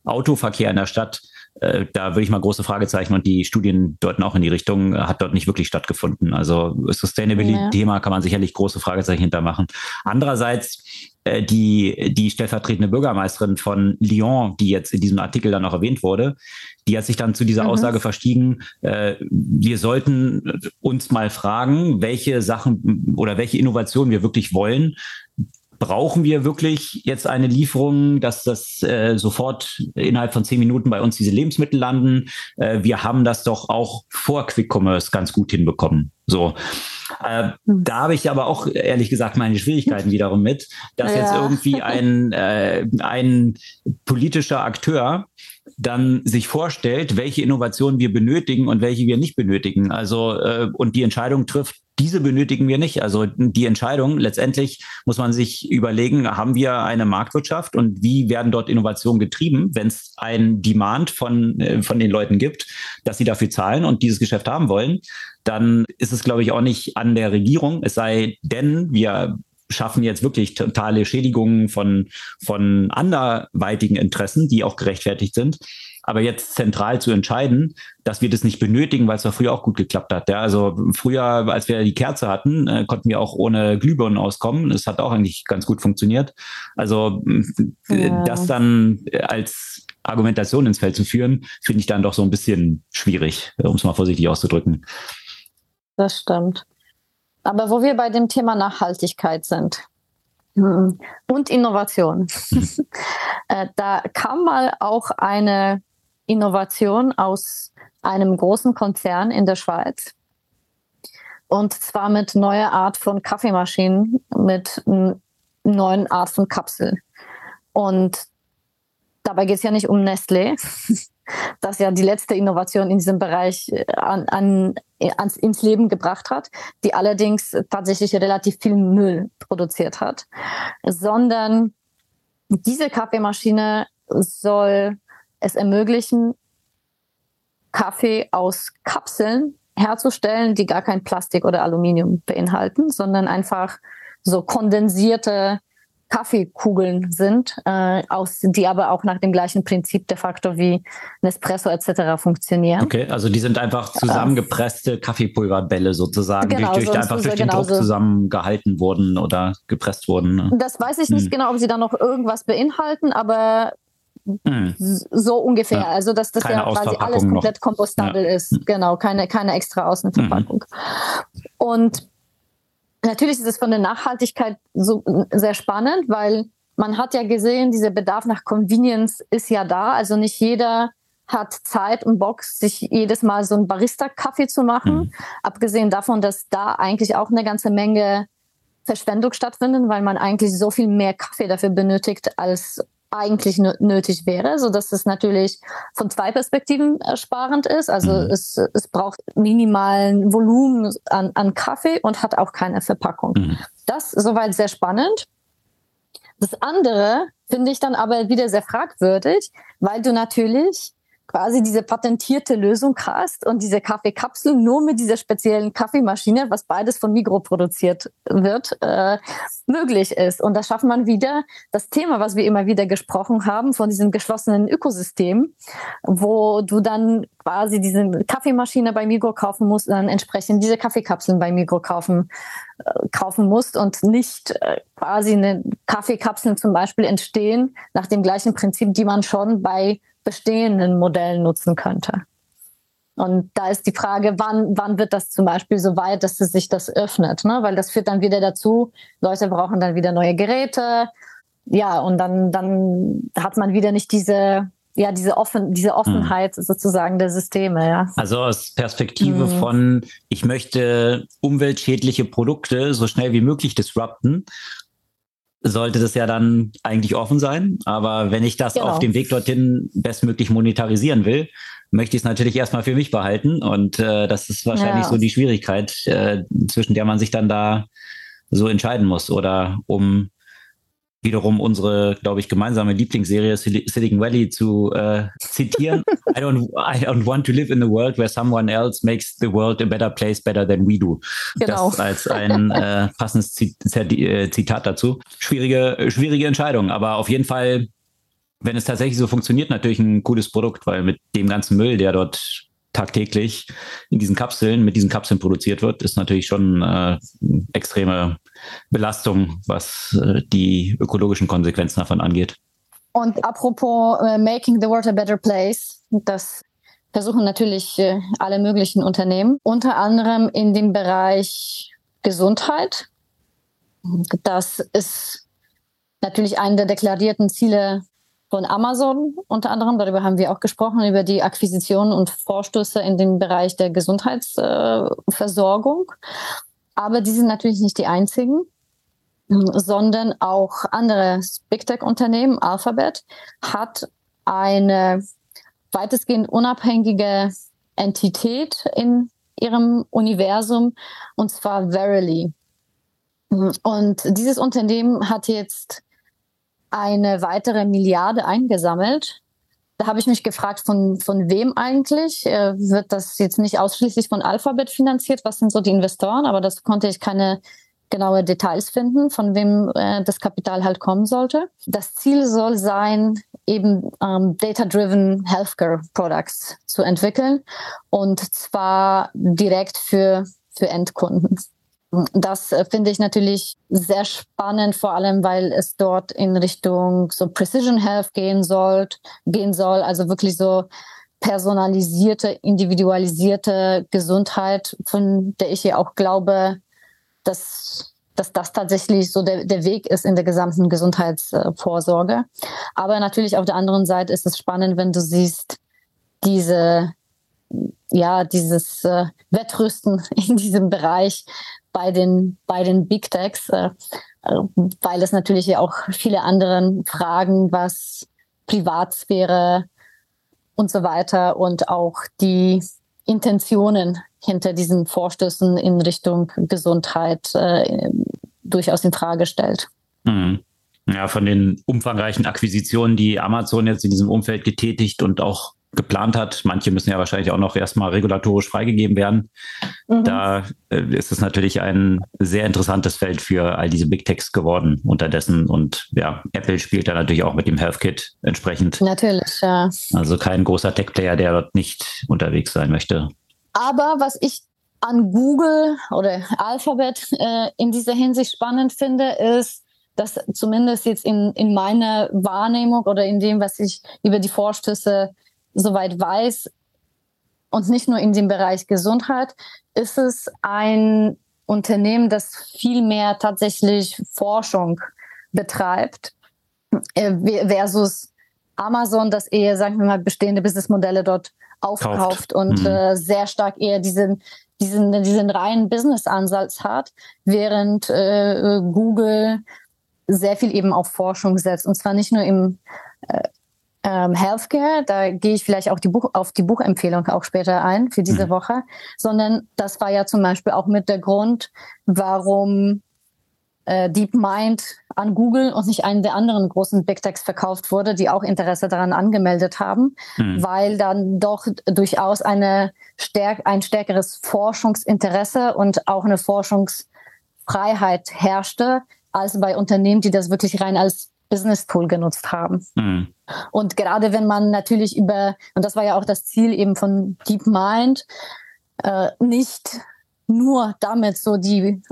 S1: Autoverkehr in der Stadt äh, da würde ich mal große Fragezeichen und die Studien deuten auch in die Richtung, äh, hat dort nicht wirklich stattgefunden. Also Sustainability-Thema ja. kann man sicherlich große Fragezeichen hintermachen. Andererseits äh, die, die stellvertretende Bürgermeisterin von Lyon, die jetzt in diesem Artikel dann auch erwähnt wurde, die hat sich dann zu dieser mhm. Aussage verstiegen, äh, wir sollten uns mal fragen, welche Sachen oder welche Innovationen wir wirklich wollen, brauchen wir wirklich jetzt eine Lieferung, dass das äh, sofort innerhalb von zehn Minuten bei uns diese Lebensmittel landen? Äh, wir haben das doch auch vor Quick Commerce ganz gut hinbekommen. So. Äh, da habe ich aber auch ehrlich gesagt meine Schwierigkeiten wiederum mit, dass ja. jetzt irgendwie ein, äh, ein politischer Akteur dann sich vorstellt, welche Innovationen wir benötigen und welche wir nicht benötigen. Also äh, und die Entscheidung trifft, diese benötigen wir nicht. Also die Entscheidung, letztendlich muss man sich überlegen, haben wir eine Marktwirtschaft und wie werden dort Innovationen getrieben, wenn es ein Demand von, äh, von den Leuten gibt, dass sie dafür zahlen und dieses Geschäft haben wollen, dann ist es, glaube ich, auch nicht an der Regierung, es sei denn, wir schaffen jetzt wirklich totale Schädigungen von, von anderweitigen Interessen, die auch gerechtfertigt sind. Aber jetzt zentral zu entscheiden, dass wir das nicht benötigen, weil es doch früher auch gut geklappt hat. Ja, also früher, als wir die Kerze hatten, äh, konnten wir auch ohne Glühbirnen auskommen. Das hat auch eigentlich ganz gut funktioniert. Also ja. das dann als Argumentation ins Feld zu führen, finde ich dann doch so ein bisschen schwierig, um es mal vorsichtig auszudrücken.
S2: Das stimmt. Aber wo wir bei dem Thema Nachhaltigkeit sind hm, und Innovation, äh, da kam mal auch eine Innovation aus einem großen Konzern in der Schweiz. Und zwar mit neuer Art von Kaffeemaschinen, mit neuen Art von Kapsel. Und dabei geht es ja nicht um Nestlé, das ja die letzte Innovation in diesem Bereich äh, an, an, ans, ins Leben gebracht hat, die allerdings tatsächlich relativ viel Müll produziert hat, sondern diese Kaffeemaschine soll es ermöglichen, Kaffee aus Kapseln herzustellen, die gar kein Plastik oder Aluminium beinhalten, sondern einfach so kondensierte Kaffeekugeln sind, äh, aus, die aber auch nach dem gleichen Prinzip de facto wie Nespresso etc. funktionieren.
S1: Okay, also die sind einfach zusammengepresste Kaffeepulverbälle sozusagen, genau, die durch, so einfach durch den Druck zusammengehalten wurden oder gepresst wurden. Ne?
S2: Das weiß ich nicht hm. genau, ob sie da noch irgendwas beinhalten, aber hm. so ungefähr. Ja. Also dass das keine ja quasi alles komplett noch. kompostabel ja. ist. Genau, keine, keine extra Außenverpackung. Mhm. Und Natürlich ist es von der Nachhaltigkeit so sehr spannend, weil man hat ja gesehen, dieser Bedarf nach Convenience ist ja da. Also nicht jeder hat Zeit und Bock, sich jedes Mal so einen Barista-Kaffee zu machen. Mhm. Abgesehen davon, dass da eigentlich auch eine ganze Menge Verschwendung stattfindet, weil man eigentlich so viel mehr Kaffee dafür benötigt, als eigentlich nötig wäre, so dass es natürlich von zwei Perspektiven sparend ist. Also mhm. es, es braucht minimalen Volumen an, an Kaffee und hat auch keine Verpackung. Mhm. Das soweit sehr spannend. Das andere finde ich dann aber wieder sehr fragwürdig, weil du natürlich quasi diese patentierte Lösung hast und diese Kaffeekapsel nur mit dieser speziellen Kaffeemaschine, was beides von Migro produziert wird, äh, möglich ist. Und da schafft man wieder das Thema, was wir immer wieder gesprochen haben, von diesem geschlossenen Ökosystem, wo du dann quasi diese Kaffeemaschine bei Migro kaufen musst, dann entsprechend diese Kaffeekapseln bei Migro kaufen, äh, kaufen musst und nicht äh, quasi eine Kaffeekapseln zum Beispiel entstehen nach dem gleichen Prinzip, die man schon bei bestehenden Modellen nutzen könnte. Und da ist die Frage, wann, wann wird das zum Beispiel so weit, dass es sich das öffnet? Ne? Weil das führt dann wieder dazu, Leute brauchen dann wieder neue Geräte. Ja, und dann, dann hat man wieder nicht diese, ja, diese, Offen, diese Offenheit hm. sozusagen der Systeme, ja.
S1: Also aus Perspektive hm. von, ich möchte umweltschädliche Produkte so schnell wie möglich disrupten sollte das ja dann eigentlich offen sein. Aber wenn ich das genau. auf dem Weg dorthin bestmöglich monetarisieren will, möchte ich es natürlich erstmal für mich behalten. Und äh, das ist wahrscheinlich ja. so die Schwierigkeit, äh, zwischen der man sich dann da so entscheiden muss. Oder um wiederum unsere, glaube ich, gemeinsame Lieblingsserie Silicon Valley zu äh, zitieren. I don't, I don't want to live in a world where someone else makes the world a better place better than we do. Genau. Das als ein äh, passendes äh, Zitat dazu. Schwierige, schwierige Entscheidung, aber auf jeden Fall, wenn es tatsächlich so funktioniert, natürlich ein cooles Produkt, weil mit dem ganzen Müll, der dort tagtäglich in diesen Kapseln, mit diesen Kapseln produziert wird, ist natürlich schon äh, extreme Belastung, was äh, die ökologischen Konsequenzen davon angeht.
S2: Und apropos äh, Making the World a Better Place, das versuchen natürlich äh, alle möglichen Unternehmen, unter anderem in dem Bereich Gesundheit. Das ist natürlich eine der deklarierten Ziele von Amazon unter anderem. Darüber haben wir auch gesprochen, über die Akquisitionen und Vorstöße in dem Bereich der Gesundheitsversorgung. Aber die sind natürlich nicht die einzigen, sondern auch andere Big Tech-Unternehmen, Alphabet, hat eine weitestgehend unabhängige Entität in ihrem Universum, und zwar Verily. Und dieses Unternehmen hat jetzt eine weitere Milliarde eingesammelt. Da habe ich mich gefragt, von, von wem eigentlich? Äh, wird das jetzt nicht ausschließlich von Alphabet finanziert? Was sind so die Investoren? Aber das konnte ich keine genaue Details finden, von wem äh, das Kapital halt kommen sollte. Das Ziel soll sein, eben ähm, Data-Driven Healthcare Products zu entwickeln und zwar direkt für, für Endkunden. Das äh, finde ich natürlich sehr spannend, vor allem weil es dort in Richtung so Precision Health gehen soll, gehen soll, also wirklich so personalisierte, individualisierte Gesundheit, von der ich ja auch glaube, dass, dass das tatsächlich so der, der Weg ist in der gesamten Gesundheitsvorsorge. Aber natürlich auf der anderen Seite ist es spannend, wenn du siehst, diese ja, dieses äh, Wettrüsten in diesem Bereich bei den, bei den Big Techs, äh, weil es natürlich ja auch viele andere Fragen, was Privatsphäre und so weiter und auch die Intentionen hinter diesen Vorstößen in Richtung Gesundheit äh, durchaus in Frage stellt.
S1: Mhm. Ja, von den umfangreichen Akquisitionen, die Amazon jetzt in diesem Umfeld getätigt und auch geplant hat. Manche müssen ja wahrscheinlich auch noch erstmal regulatorisch freigegeben werden. Mhm. Da äh, ist es natürlich ein sehr interessantes Feld für all diese Big Techs geworden unterdessen. Und ja, Apple spielt da natürlich auch mit dem HealthKit entsprechend.
S2: Natürlich, ja.
S1: Also kein großer Tech-Player, der dort nicht unterwegs sein möchte.
S2: Aber was ich an Google oder Alphabet äh, in dieser Hinsicht spannend finde, ist, dass zumindest jetzt in, in meiner Wahrnehmung oder in dem, was ich über die Vorstöße soweit weiß, und nicht nur in dem Bereich Gesundheit, ist es ein Unternehmen, das viel mehr tatsächlich Forschung betreibt, äh, versus Amazon, das eher, sagen wir mal, bestehende Businessmodelle dort aufkauft Kauft. und mhm. äh, sehr stark eher diesen, diesen, diesen reinen Business-Ansatz hat, während äh, Google sehr viel eben auf Forschung setzt. Und zwar nicht nur im äh, ähm, Healthcare, da gehe ich vielleicht auch die Buch, auf die Buchempfehlung auch später ein für diese mhm. Woche, sondern das war ja zum Beispiel auch mit der Grund, warum äh, DeepMind an Google und nicht einen der anderen großen Big Techs verkauft wurde, die auch Interesse daran angemeldet haben, mhm. weil dann doch durchaus eine stärk ein stärkeres Forschungsinteresse und auch eine Forschungsfreiheit herrschte, als bei Unternehmen, die das wirklich rein als Business Tool genutzt haben. Mhm. Und gerade wenn man natürlich über, und das war ja auch das Ziel eben von DeepMind, äh, nicht nur damit so die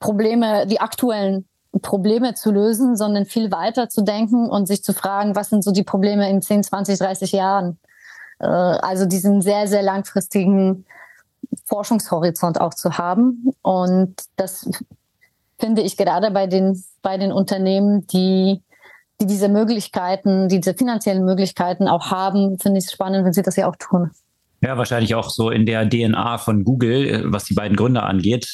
S2: Probleme, die aktuellen Probleme zu lösen, sondern viel weiter zu denken und sich zu fragen, was sind so die Probleme in 10, 20, 30 Jahren. Äh, also diesen sehr, sehr langfristigen Forschungshorizont auch zu haben. Und das finde ich gerade bei den, bei den Unternehmen, die, die diese Möglichkeiten, diese finanziellen Möglichkeiten auch haben, finde ich es spannend, wenn sie das ja auch tun.
S1: Ja, wahrscheinlich auch so in der DNA von Google, was die beiden Gründer angeht,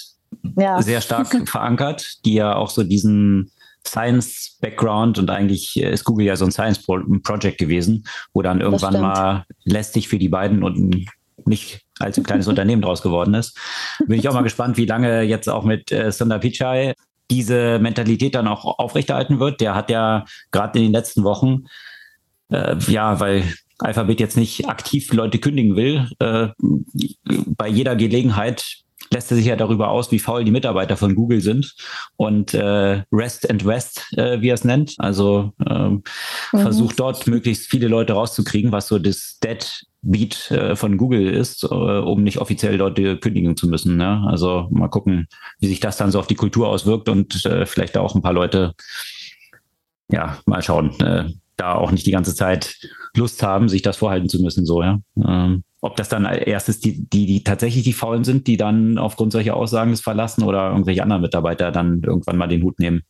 S1: ja. sehr stark verankert, die ja auch so diesen Science-Background und eigentlich ist Google ja so ein Science-Project gewesen, wo dann irgendwann mal lästig für die beiden und nicht allzu kleines Unternehmen draus geworden ist. Bin ich auch mal gespannt, wie lange jetzt auch mit äh, Sundar Pichai diese Mentalität dann auch aufrechterhalten wird. Der hat ja gerade in den letzten Wochen, äh, ja, weil Alphabet jetzt nicht aktiv Leute kündigen will, äh, bei jeder Gelegenheit lässt er sich ja darüber aus, wie faul die Mitarbeiter von Google sind und äh, Rest and West, äh, wie er es nennt. Also ähm, mhm. versucht dort möglichst viele Leute rauszukriegen, was so das Dead Beat äh, von Google ist, äh, um nicht offiziell dort kündigen zu müssen. Ne? Also mal gucken, wie sich das dann so auf die Kultur auswirkt und äh, vielleicht da auch ein paar Leute, ja, mal schauen, äh, da auch nicht die ganze Zeit Lust haben, sich das vorhalten zu müssen, so, ja. Ähm, ob das dann erstes die, die, die tatsächlich die Faulen sind, die dann aufgrund solcher Aussagen das verlassen oder irgendwelche anderen Mitarbeiter dann irgendwann mal den Hut nehmen.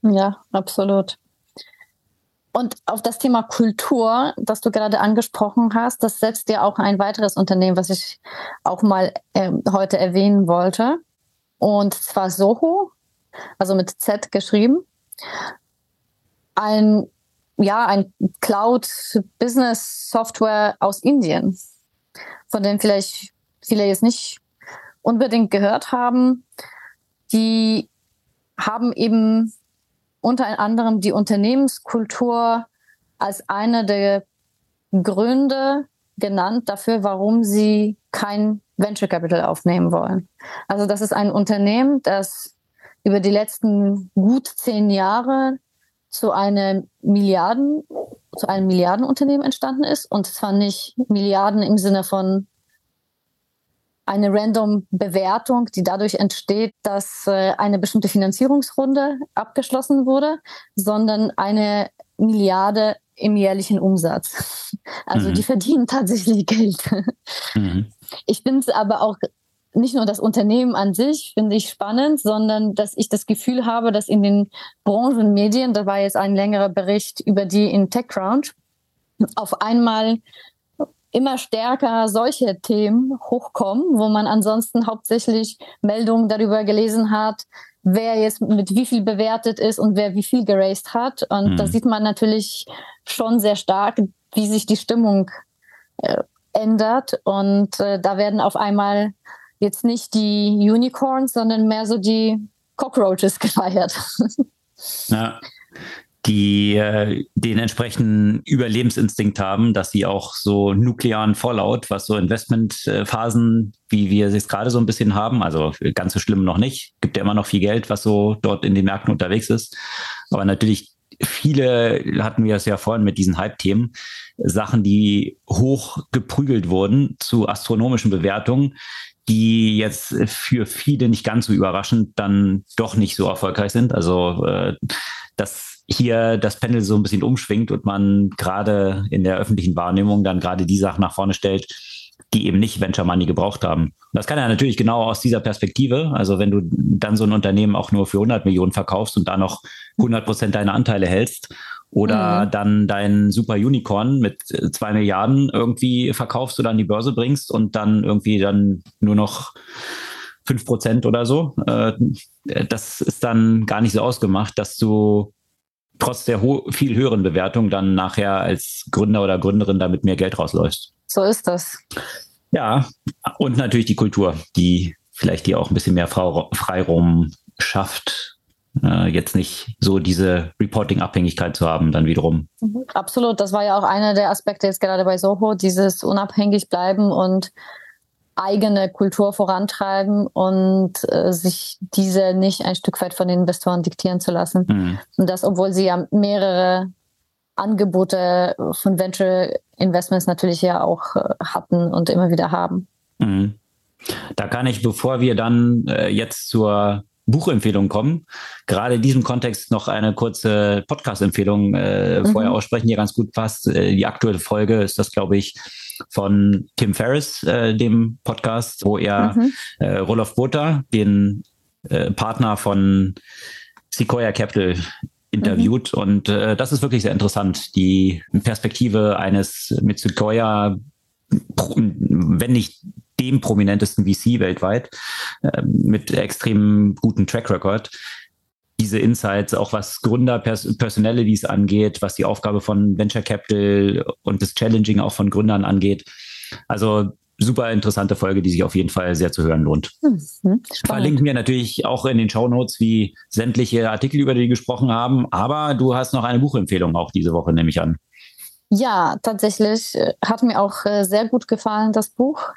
S2: Ja, absolut. Und auf das Thema Kultur, das du gerade angesprochen hast, das setzt ja auch ein weiteres Unternehmen, was ich auch mal äh, heute erwähnen wollte. Und zwar Soho, also mit Z geschrieben. Ein, ja, ein Cloud-Business-Software aus Indien, von dem vielleicht viele jetzt nicht unbedingt gehört haben. Die haben eben unter anderem die Unternehmenskultur als einer der Gründe genannt dafür, warum sie kein Venture Capital aufnehmen wollen. Also das ist ein Unternehmen, das über die letzten gut zehn Jahre zu einem Milliarden, zu einem Milliardenunternehmen entstanden ist und zwar nicht Milliarden im Sinne von eine random Bewertung, die dadurch entsteht, dass äh, eine bestimmte Finanzierungsrunde abgeschlossen wurde, sondern eine Milliarde im jährlichen Umsatz. Also mhm. die verdienen tatsächlich Geld. Mhm. Ich finde es aber auch nicht nur das Unternehmen an sich finde ich spannend, sondern dass ich das Gefühl habe, dass in den Branchenmedien, da war jetzt ein längerer Bericht über die in TechCrunch, auf einmal immer stärker solche Themen hochkommen, wo man ansonsten hauptsächlich Meldungen darüber gelesen hat, wer jetzt mit wie viel bewertet ist und wer wie viel geraced hat. Und mhm. da sieht man natürlich schon sehr stark, wie sich die Stimmung äh, ändert. Und äh, da werden auf einmal jetzt nicht die Unicorns, sondern mehr so die Cockroaches gefeiert.
S1: Ja die äh, den entsprechenden Überlebensinstinkt haben, dass sie auch so nuklearen Fallout, was so Investmentphasen, wie wir es gerade so ein bisschen haben, also ganz so schlimm noch nicht, gibt ja immer noch viel Geld, was so dort in den Märkten unterwegs ist. Aber natürlich viele hatten wir es ja vorhin mit diesen Hype-Themen, Sachen, die hoch geprügelt wurden zu astronomischen Bewertungen, die jetzt für viele nicht ganz so überraschend dann doch nicht so erfolgreich sind. Also äh, das hier das Panel so ein bisschen umschwingt und man gerade in der öffentlichen Wahrnehmung dann gerade die Sachen nach vorne stellt, die eben nicht Venture Money gebraucht haben. Das kann ja natürlich genau aus dieser Perspektive. Also wenn du dann so ein Unternehmen auch nur für 100 Millionen verkaufst und da noch 100 Prozent deiner Anteile hältst oder mhm. dann dein Super Unicorn mit zwei Milliarden irgendwie verkaufst oder an die Börse bringst und dann irgendwie dann nur noch fünf Prozent oder so. Äh, das ist dann gar nicht so ausgemacht, dass du trotz der viel höheren Bewertung dann nachher als Gründer oder Gründerin damit mehr Geld rausläufst.
S2: So ist das.
S1: Ja, und natürlich die Kultur, die vielleicht dir auch ein bisschen mehr Freiraum schafft, äh, jetzt nicht so diese Reporting-Abhängigkeit zu haben, dann wiederum.
S2: Mhm. Absolut, das war ja auch einer der Aspekte jetzt gerade bei Soho, dieses unabhängig bleiben und eigene Kultur vorantreiben und äh, sich diese nicht ein Stück weit von den Investoren diktieren zu lassen. Mhm. Und das, obwohl sie ja mehrere Angebote von Venture Investments natürlich ja auch äh, hatten und immer wieder haben. Mhm.
S1: Da kann ich, bevor wir dann äh, jetzt zur Buchempfehlung kommen. Gerade in diesem Kontext noch eine kurze Podcast-Empfehlung äh, mhm. vorher aussprechen, die ganz gut passt. Äh, die aktuelle Folge ist das, glaube ich, von Tim Ferriss, äh, dem Podcast, wo er mhm. äh, Roloff Botha, den äh, Partner von Sequoia Capital, interviewt. Mhm. Und äh, das ist wirklich sehr interessant. Die Perspektive eines mit Sequoia, wenn nicht dem prominentesten VC weltweit äh, mit extrem guten Track Record. Diese Insights, auch was Gründer, Pers Personalities angeht, was die Aufgabe von Venture Capital und das Challenging auch von Gründern angeht. Also super interessante Folge, die sich auf jeden Fall sehr zu hören lohnt. Mhm, Verlinken wir natürlich auch in den Show Notes wie sämtliche Artikel, über die wir gesprochen haben. Aber du hast noch eine Buchempfehlung auch diese Woche, nehme ich an.
S2: Ja, tatsächlich äh, hat mir auch äh, sehr gut gefallen, das Buch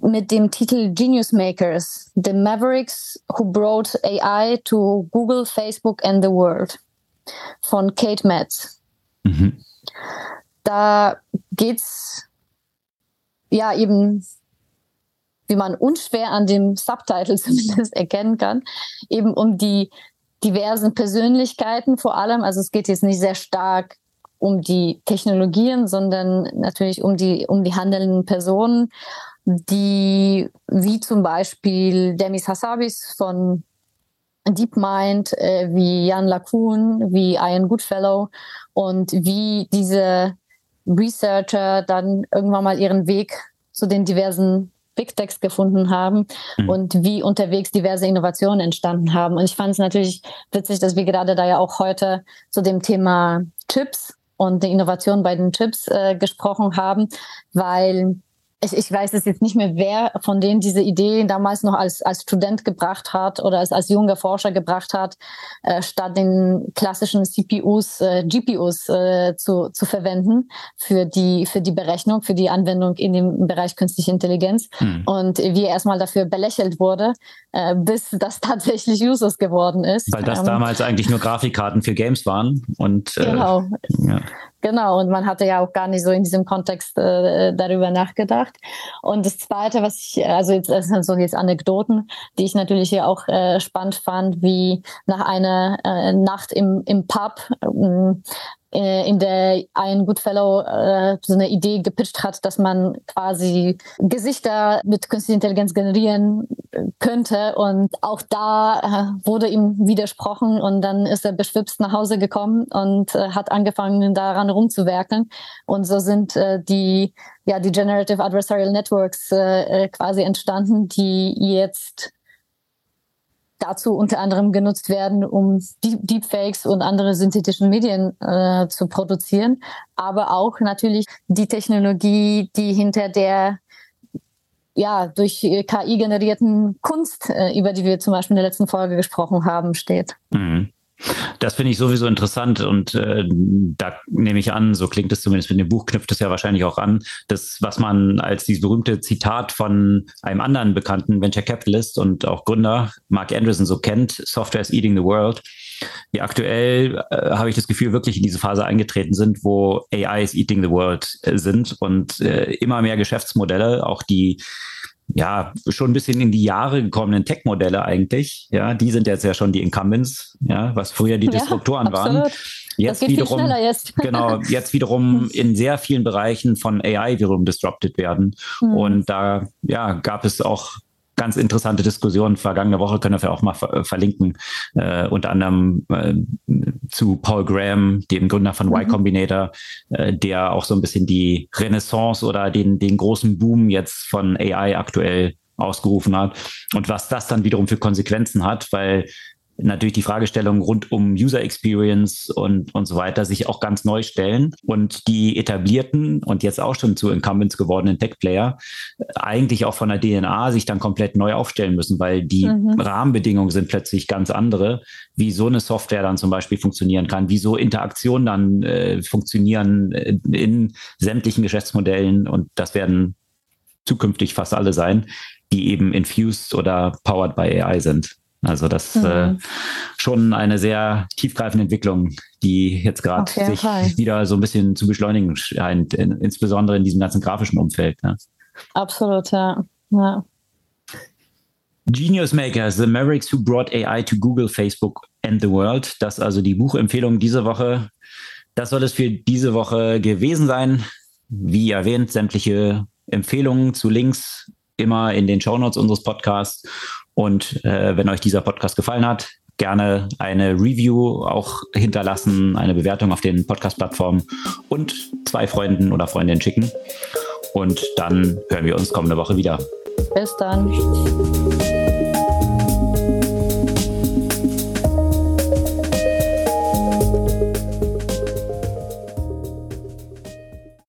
S2: mit dem Titel Genius Makers, The Mavericks Who Brought AI to Google, Facebook and the World von Kate Metz. Mhm. Da geht's ja eben, wie man unschwer an dem Subtitle zumindest erkennen kann, eben um die diversen Persönlichkeiten vor allem. Also es geht jetzt nicht sehr stark um die Technologien, sondern natürlich um die, um die handelnden Personen die wie zum Beispiel Demis Hassabis von DeepMind, äh, wie Jan LaCun, wie Ian Goodfellow und wie diese Researcher dann irgendwann mal ihren Weg zu den diversen Big Techs gefunden haben mhm. und wie unterwegs diverse Innovationen entstanden haben. Und ich fand es natürlich witzig, dass wir gerade da ja auch heute zu dem Thema Chips und der Innovation bei den Chips äh, gesprochen haben, weil ich, ich weiß es jetzt nicht mehr, wer von denen diese Idee damals noch als, als Student gebracht hat oder als, als junger Forscher gebracht hat, äh, statt den klassischen CPUs, äh, GPUs äh, zu, zu verwenden für die, für die Berechnung, für die Anwendung in dem Bereich künstliche Intelligenz. Hm. Und wie er erstmal dafür belächelt wurde, äh, bis das tatsächlich Users geworden ist.
S1: Weil das ähm, damals eigentlich nur Grafikkarten für Games waren. Und,
S2: äh, genau. Ja. Genau, und man hatte ja auch gar nicht so in diesem Kontext äh, darüber nachgedacht. Und das Zweite, was ich, also jetzt das sind so jetzt Anekdoten, die ich natürlich hier auch äh, spannend fand, wie nach einer äh, Nacht im, im Pub ähm, äh, in der ein Goodfellow äh, so eine Idee gepitcht hat, dass man quasi Gesichter mit künstlicher Intelligenz generieren könnte. Und auch da äh, wurde ihm widersprochen und dann ist er beschwipst nach Hause gekommen und äh, hat angefangen, daran rumzuwerkeln. Und so sind äh, die, ja, die Generative Adversarial Networks äh, äh, quasi entstanden, die jetzt dazu unter anderem genutzt werden, um Deepfakes und andere synthetischen Medien äh, zu produzieren, aber auch natürlich die Technologie, die hinter der ja durch KI generierten Kunst, äh, über die wir zum Beispiel in der letzten Folge gesprochen haben, steht. Mhm.
S1: Das finde ich sowieso interessant und äh, da nehme ich an, so klingt es zumindest mit dem Buch, knüpft es ja wahrscheinlich auch an, das, was man als dieses berühmte Zitat von einem anderen bekannten Venture Capitalist und auch Gründer, Mark Anderson, so kennt, Software is eating the world. Die aktuell äh, habe ich das Gefühl, wirklich in diese Phase eingetreten sind, wo AI is eating the world äh, sind und äh, immer mehr Geschäftsmodelle, auch die ja, schon ein bisschen in die Jahre gekommenen Tech-Modelle eigentlich. Ja, die sind jetzt ja schon die Incumbents, ja, was früher die Disruptoren ja, waren. Jetzt wiederum, jetzt. genau, jetzt wiederum in sehr vielen Bereichen von AI wiederum disrupted werden. Mhm. Und da, ja, gab es auch ganz interessante Diskussion vergangene Woche, können wir auch mal ver verlinken, äh, unter anderem äh, zu Paul Graham, dem Gründer von Y mhm. Combinator, äh, der auch so ein bisschen die Renaissance oder den, den großen Boom jetzt von AI aktuell ausgerufen hat und was das dann wiederum für Konsequenzen hat, weil natürlich die Fragestellungen rund um User Experience und, und so weiter sich auch ganz neu stellen und die etablierten und jetzt auch schon zu Incumbents gewordenen Tech-Player eigentlich auch von der DNA sich dann komplett neu aufstellen müssen, weil die mhm. Rahmenbedingungen sind plötzlich ganz andere, wie so eine Software dann zum Beispiel funktionieren kann, wie so Interaktionen dann äh, funktionieren äh, in sämtlichen Geschäftsmodellen und das werden zukünftig fast alle sein, die eben infused oder powered by AI sind. Also das mhm. äh, schon eine sehr tiefgreifende Entwicklung, die jetzt gerade sich Fall. wieder so ein bisschen zu beschleunigen scheint, in, insbesondere in diesem ganzen grafischen Umfeld. Ne?
S2: Absolut, ja. ja.
S1: Genius Makers, The Mavericks Who Brought AI to Google, Facebook and the World. Das also die Buchempfehlung diese Woche. Das soll es für diese Woche gewesen sein. Wie erwähnt, sämtliche Empfehlungen zu Links immer in den Shownotes unseres Podcasts. Und äh, wenn euch dieser Podcast gefallen hat, gerne eine Review auch hinterlassen, eine Bewertung auf den Podcast-Plattformen und zwei Freunden oder Freundinnen schicken. Und dann hören wir uns kommende Woche wieder.
S2: Bis dann.